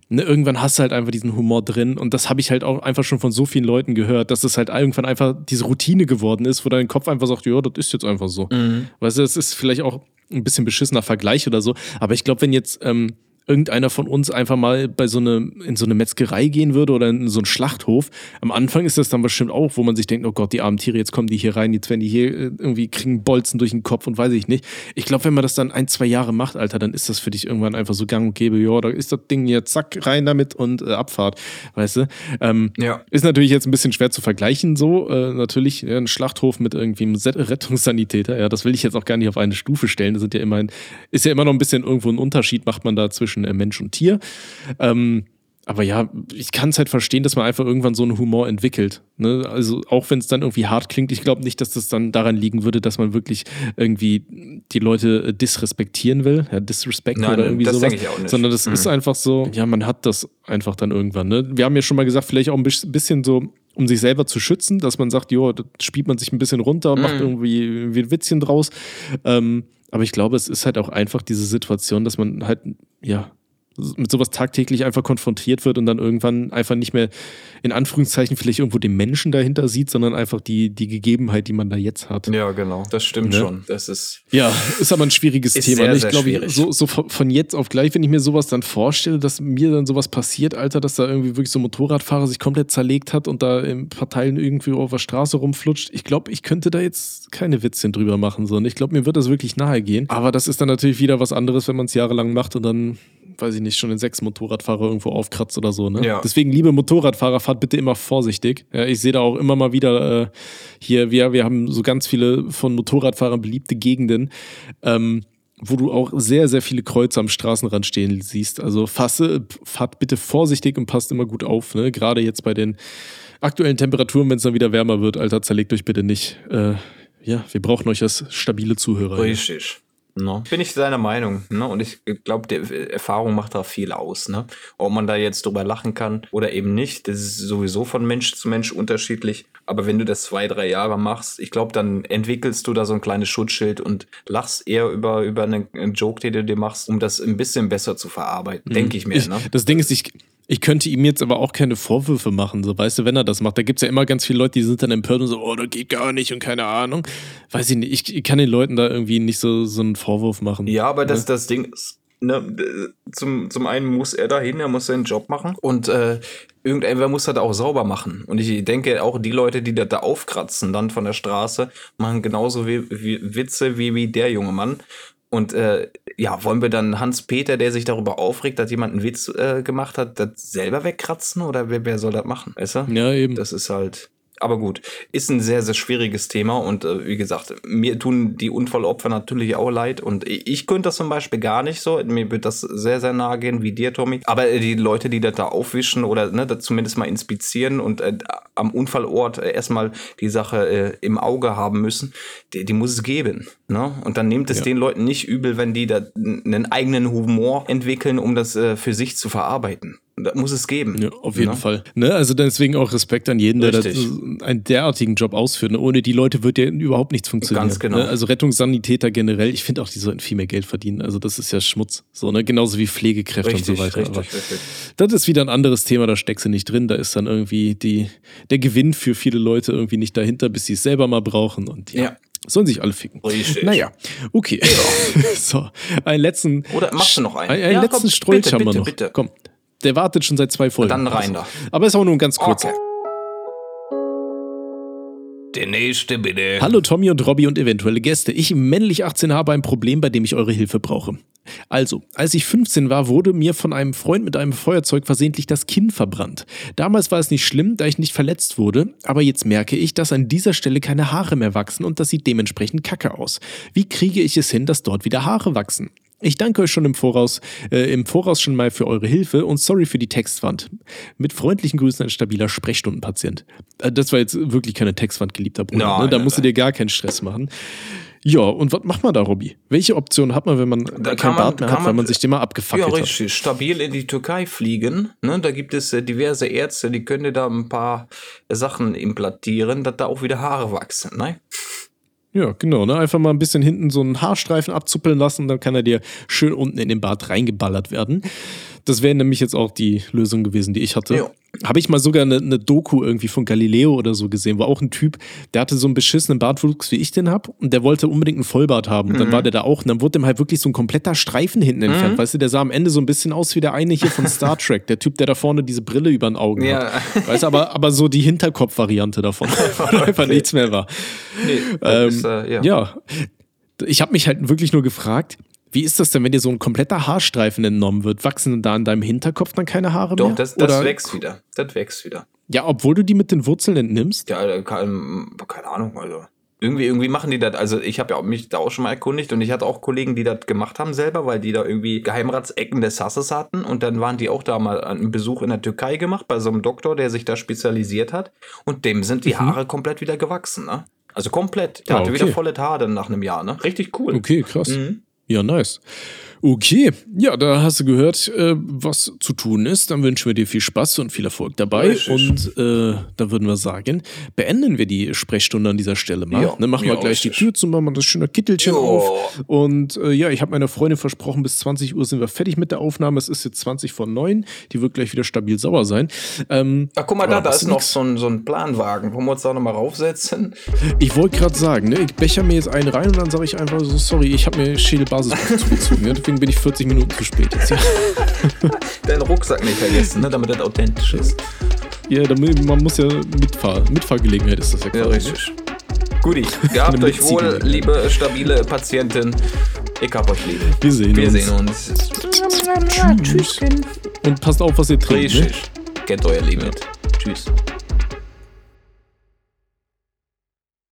S1: ne, irgendwann hast du halt einfach diesen Humor drin und das habe ich halt auch einfach schon von so vielen Leuten gehört, dass es halt irgendwann einfach diese Routine geworden ist, wo dein Kopf einfach sagt, ja, das ist jetzt einfach so. Mhm. Weißt du, das ist vielleicht auch ein bisschen beschissener Vergleich oder so, aber ich glaube, wenn jetzt ähm, irgendeiner von uns einfach mal bei so eine, in so eine Metzgerei gehen würde oder in so einen Schlachthof. Am Anfang ist das dann bestimmt auch, wo man sich denkt, oh Gott, die armen Tiere, jetzt kommen die hier rein, jetzt werden die hier äh, irgendwie kriegen Bolzen durch den Kopf und weiß ich nicht. Ich glaube, wenn man das dann ein, zwei Jahre macht, Alter, dann ist das für dich irgendwann einfach so gang und gäbe, ja, da ist das Ding hier, zack, rein damit und äh, Abfahrt, weißt du? Ähm, ja. Ist natürlich jetzt ein bisschen schwer zu vergleichen, so, äh, natürlich, ja, ein Schlachthof mit irgendwie einem Rettungssanitäter, ja, das will ich jetzt auch gar nicht auf eine Stufe stellen, das sind ja immerhin, ist ja immer noch ein bisschen irgendwo ein Unterschied, macht man da zwischen zwischen äh, Mensch und Tier. Ähm, aber ja, ich kann es halt verstehen, dass man einfach irgendwann so einen Humor entwickelt. Ne? Also auch wenn es dann irgendwie hart klingt, ich glaube nicht, dass das dann daran liegen würde, dass man wirklich irgendwie die Leute äh, disrespektieren will, ja, Disrespect Nein, oder irgendwie das sowas. Ich auch nicht. Sondern das mhm. ist einfach so, ja, man hat das einfach dann irgendwann. Ne? Wir haben ja schon mal gesagt, vielleicht auch ein bisschen so um sich selber zu schützen, dass man sagt, jo, da spielt man sich ein bisschen runter, mhm. macht irgendwie, irgendwie ein Witzchen draus. Ähm, aber ich glaube, es ist halt auch einfach diese Situation, dass man halt, ja, mit sowas tagtäglich einfach konfrontiert wird und dann irgendwann einfach nicht mehr in Anführungszeichen vielleicht irgendwo den Menschen dahinter sieht, sondern einfach die, die Gegebenheit, die man da jetzt hat.
S2: Ja, genau, das stimmt ne? schon. Das ist
S1: ja, ist aber ein schwieriges Thema. Sehr, ne? ich glaube, so, so von jetzt auf gleich, wenn ich mir sowas dann vorstelle, dass mir dann sowas passiert, Alter, dass da irgendwie wirklich so ein Motorradfahrer sich komplett zerlegt hat und da in ein paar Teilen irgendwie auf der Straße rumflutscht. Ich glaube, ich könnte da jetzt keine Witzchen drüber machen, sondern ich glaube, mir wird das wirklich nahe gehen. Aber das ist dann natürlich wieder was anderes, wenn man es jahrelang macht und dann weiß ich nicht, schon in sechs Motorradfahrer irgendwo aufkratzt oder so. Ne? Ja. Deswegen, liebe Motorradfahrer, fahrt bitte immer vorsichtig. Ja, ich sehe da auch immer mal wieder äh, hier, wir, wir haben so ganz viele von Motorradfahrern beliebte Gegenden. Ähm, wo du auch sehr, sehr viele Kreuze am Straßenrand stehen siehst. Also fasse, fahrt bitte vorsichtig und passt immer gut auf. Ne? Gerade jetzt bei den aktuellen Temperaturen, wenn es dann wieder wärmer wird, Alter, zerlegt euch bitte nicht. Äh, ja, wir brauchen euch als stabile Zuhörer.
S2: Richtig. No. Bin ich deiner Meinung. Ne? Und ich glaube, die Erfahrung macht da viel aus. Ne? Ob man da jetzt drüber lachen kann oder eben nicht, das ist sowieso von Mensch zu Mensch unterschiedlich. Aber wenn du das zwei, drei Jahre machst, ich glaube, dann entwickelst du da so ein kleines Schutzschild und lachst eher über, über einen, einen Joke, den du dir machst, um das ein bisschen besser zu verarbeiten. Mhm. Denke ich mir. Ne?
S1: Das Ding ist, ich, ich könnte ihm jetzt aber auch keine Vorwürfe machen, so weißt du, wenn er das macht. Da gibt es ja immer ganz viele Leute, die sind dann empört und so, oh, das geht gar nicht und keine Ahnung. Weiß ich nicht, ich, kann den Leuten da irgendwie nicht so, so einen Vorwurf machen.
S2: Ja, aber das, ne? das Ding ist, ne, zum, zum einen muss er dahin, er muss seinen Job machen und äh, irgendwer muss das auch sauber machen. Und ich denke, auch die Leute, die das da aufkratzen dann von der Straße, machen genauso wie, wie Witze wie, wie der junge Mann. Und äh, ja, wollen wir dann Hans-Peter, der sich darüber aufregt, dass jemand einen Witz äh, gemacht hat, das selber wegkratzen oder wer, wer soll das machen? Weißt du?
S1: Ja, eben.
S2: Das ist halt. Aber gut, ist ein sehr, sehr schwieriges Thema und äh, wie gesagt, mir tun die Unfallopfer natürlich auch leid und ich könnte das zum Beispiel gar nicht so. Mir wird das sehr, sehr nahe gehen, wie dir, Tommy. Aber äh, die Leute, die das da aufwischen oder ne, das zumindest mal inspizieren und äh, am Unfallort äh, erstmal die Sache äh, im Auge haben müssen, die, die muss es geben. Ne? Und dann nimmt es ja. den Leuten nicht übel, wenn die da einen eigenen Humor entwickeln, um das äh, für sich zu verarbeiten. Da muss es geben.
S1: Ja, auf jeden ne? Fall. Ne? Also deswegen auch Respekt an jeden, der das, einen derartigen Job ausführt. Ne? Ohne die Leute wird ja überhaupt nichts funktionieren. Ganz genau. Ne? Also Rettungssanitäter generell, ich finde auch, die sollten viel mehr Geld verdienen. Also das ist ja Schmutz. So, ne? Genauso wie Pflegekräfte richtig, und so weiter. Richtig, richtig. Das ist wieder ein anderes Thema, da steckst du nicht drin. Da ist dann irgendwie die, der Gewinn für viele Leute irgendwie nicht dahinter, bis sie es selber mal brauchen. Und ja. ja. Sollen sich alle ficken. Richtig. Naja, okay. Ja. so, einen letzten.
S2: Oder machst du noch einen? Einen,
S1: einen ja, letzten komm, Strolch bitte, haben wir noch. Bitte. Komm, der wartet schon seit zwei Folgen.
S2: Dann rein da.
S1: Aber ist auch nur ein ganz kurzer. Okay.
S2: Der nächste bitte.
S1: Hallo Tommy und Robby und eventuelle Gäste. Ich, männlich 18, habe ein Problem, bei dem ich eure Hilfe brauche. Also, als ich 15 war, wurde mir von einem Freund mit einem Feuerzeug versehentlich das Kinn verbrannt. Damals war es nicht schlimm, da ich nicht verletzt wurde, aber jetzt merke ich, dass an dieser Stelle keine Haare mehr wachsen und das sieht dementsprechend kacke aus. Wie kriege ich es hin, dass dort wieder Haare wachsen? Ich danke euch schon im Voraus, äh, im Voraus schon mal für eure Hilfe und sorry für die Textwand. Mit freundlichen Grüßen ein stabiler Sprechstundenpatient. Äh, das war jetzt wirklich keine Textwand, geliebter Bruder. Nein, ne? Da musst du dir gar keinen Stress machen. Ja, und was macht man da, Robby? Welche Option hat man, wenn man da kein Bart mehr hat, man, weil man sich den mal abgefackelt hat? Ja, richtig.
S2: Hat? Stabil in die Türkei fliegen. Ne? Da gibt es äh, diverse Ärzte, die können dir da ein paar Sachen implantieren, dass da auch wieder Haare wachsen. Ne?
S1: Ja, genau. Ne? Einfach mal ein bisschen hinten so einen Haarstreifen abzuppeln lassen, dann kann er dir schön unten in den Bart reingeballert werden. Das wäre nämlich jetzt auch die Lösung gewesen, die ich hatte. Ja. Habe ich mal sogar eine, eine, Doku irgendwie von Galileo oder so gesehen, wo auch ein Typ, der hatte so einen beschissenen Bartwuchs, wie ich den habe, und der wollte unbedingt einen Vollbart haben. Und dann mhm. war der da auch, und dann wurde dem halt wirklich so ein kompletter Streifen hinten mhm. entfernt. Weißt du, der sah am Ende so ein bisschen aus wie der eine hier von Star Trek, der Typ, der da vorne diese Brille über den Augen ja. hat. Weißt du, aber, aber so die Hinterkopf-Variante davon, wo einfach nichts mehr war. Nee, ähm, ist, äh, ja. ja. Ich habe mich halt wirklich nur gefragt, wie ist das denn, wenn dir so ein kompletter Haarstreifen entnommen wird? Wachsen da an deinem Hinterkopf dann keine Haare
S2: Doch,
S1: mehr?
S2: Doch, das, das wächst wieder. Das wächst wieder.
S1: Ja, obwohl du die mit den Wurzeln entnimmst?
S2: Ja, äh, keine, keine Ahnung, also. Irgendwie, irgendwie machen die das. Also ich habe ja mich da auch schon mal erkundigt und ich hatte auch Kollegen, die das gemacht haben selber, weil die da irgendwie Geheimratsecken des Hasses hatten und dann waren die auch da mal einen Besuch in der Türkei gemacht bei so einem Doktor, der sich da spezialisiert hat und dem sind die mhm. Haare komplett wieder gewachsen, ne? Also komplett. Der ah, hatte okay. wieder volle Haare dann nach einem Jahr, ne? Richtig cool.
S1: Okay, krass. Mhm. Ja, nice. Okay, ja, da hast du gehört, äh, was zu tun ist. Dann wünschen wir dir viel Spaß und viel Erfolg dabei. Richtig. Und äh, da würden wir sagen, beenden wir die Sprechstunde an dieser Stelle mal. Ja, ne, machen wir gleich richtig. die Tür zu, machen wir das schöne Kittelchen jo. auf. Und äh, ja, ich habe meiner Freundin versprochen, bis 20 Uhr sind wir fertig mit der Aufnahme. Es ist jetzt 20 vor 9. Die wird gleich wieder stabil sauer sein.
S2: Ähm, Ach, guck mal da, da ist noch so ein, so ein Planwagen. Wollen wir uns da nochmal raufsetzen?
S1: Ich wollte gerade sagen, ne, ich becher mir jetzt einen rein und dann sage ich einfach so, sorry, ich habe mir Schädelbasis zugezogen. Ne? Deswegen bin ich 40 Minuten zu spät jetzt. Ja.
S2: Deinen Rucksack nicht vergessen, ne, damit das authentisch ist.
S1: Ja, damit, man muss ja Mitfahr Mitfahrgelegenheit ist das ja
S2: quasi. Ja, richtig. Guti, gehabt euch wohl, liebe stabile Patientin. Ich hab euch lieb.
S1: Wir sehen
S2: Wir
S1: uns.
S2: Wir sehen uns.
S1: Tschüss. Und passt auf, was ihr trinkt. Ne? Richtig.
S2: Ne? Kennt euer Limit. Tschüss.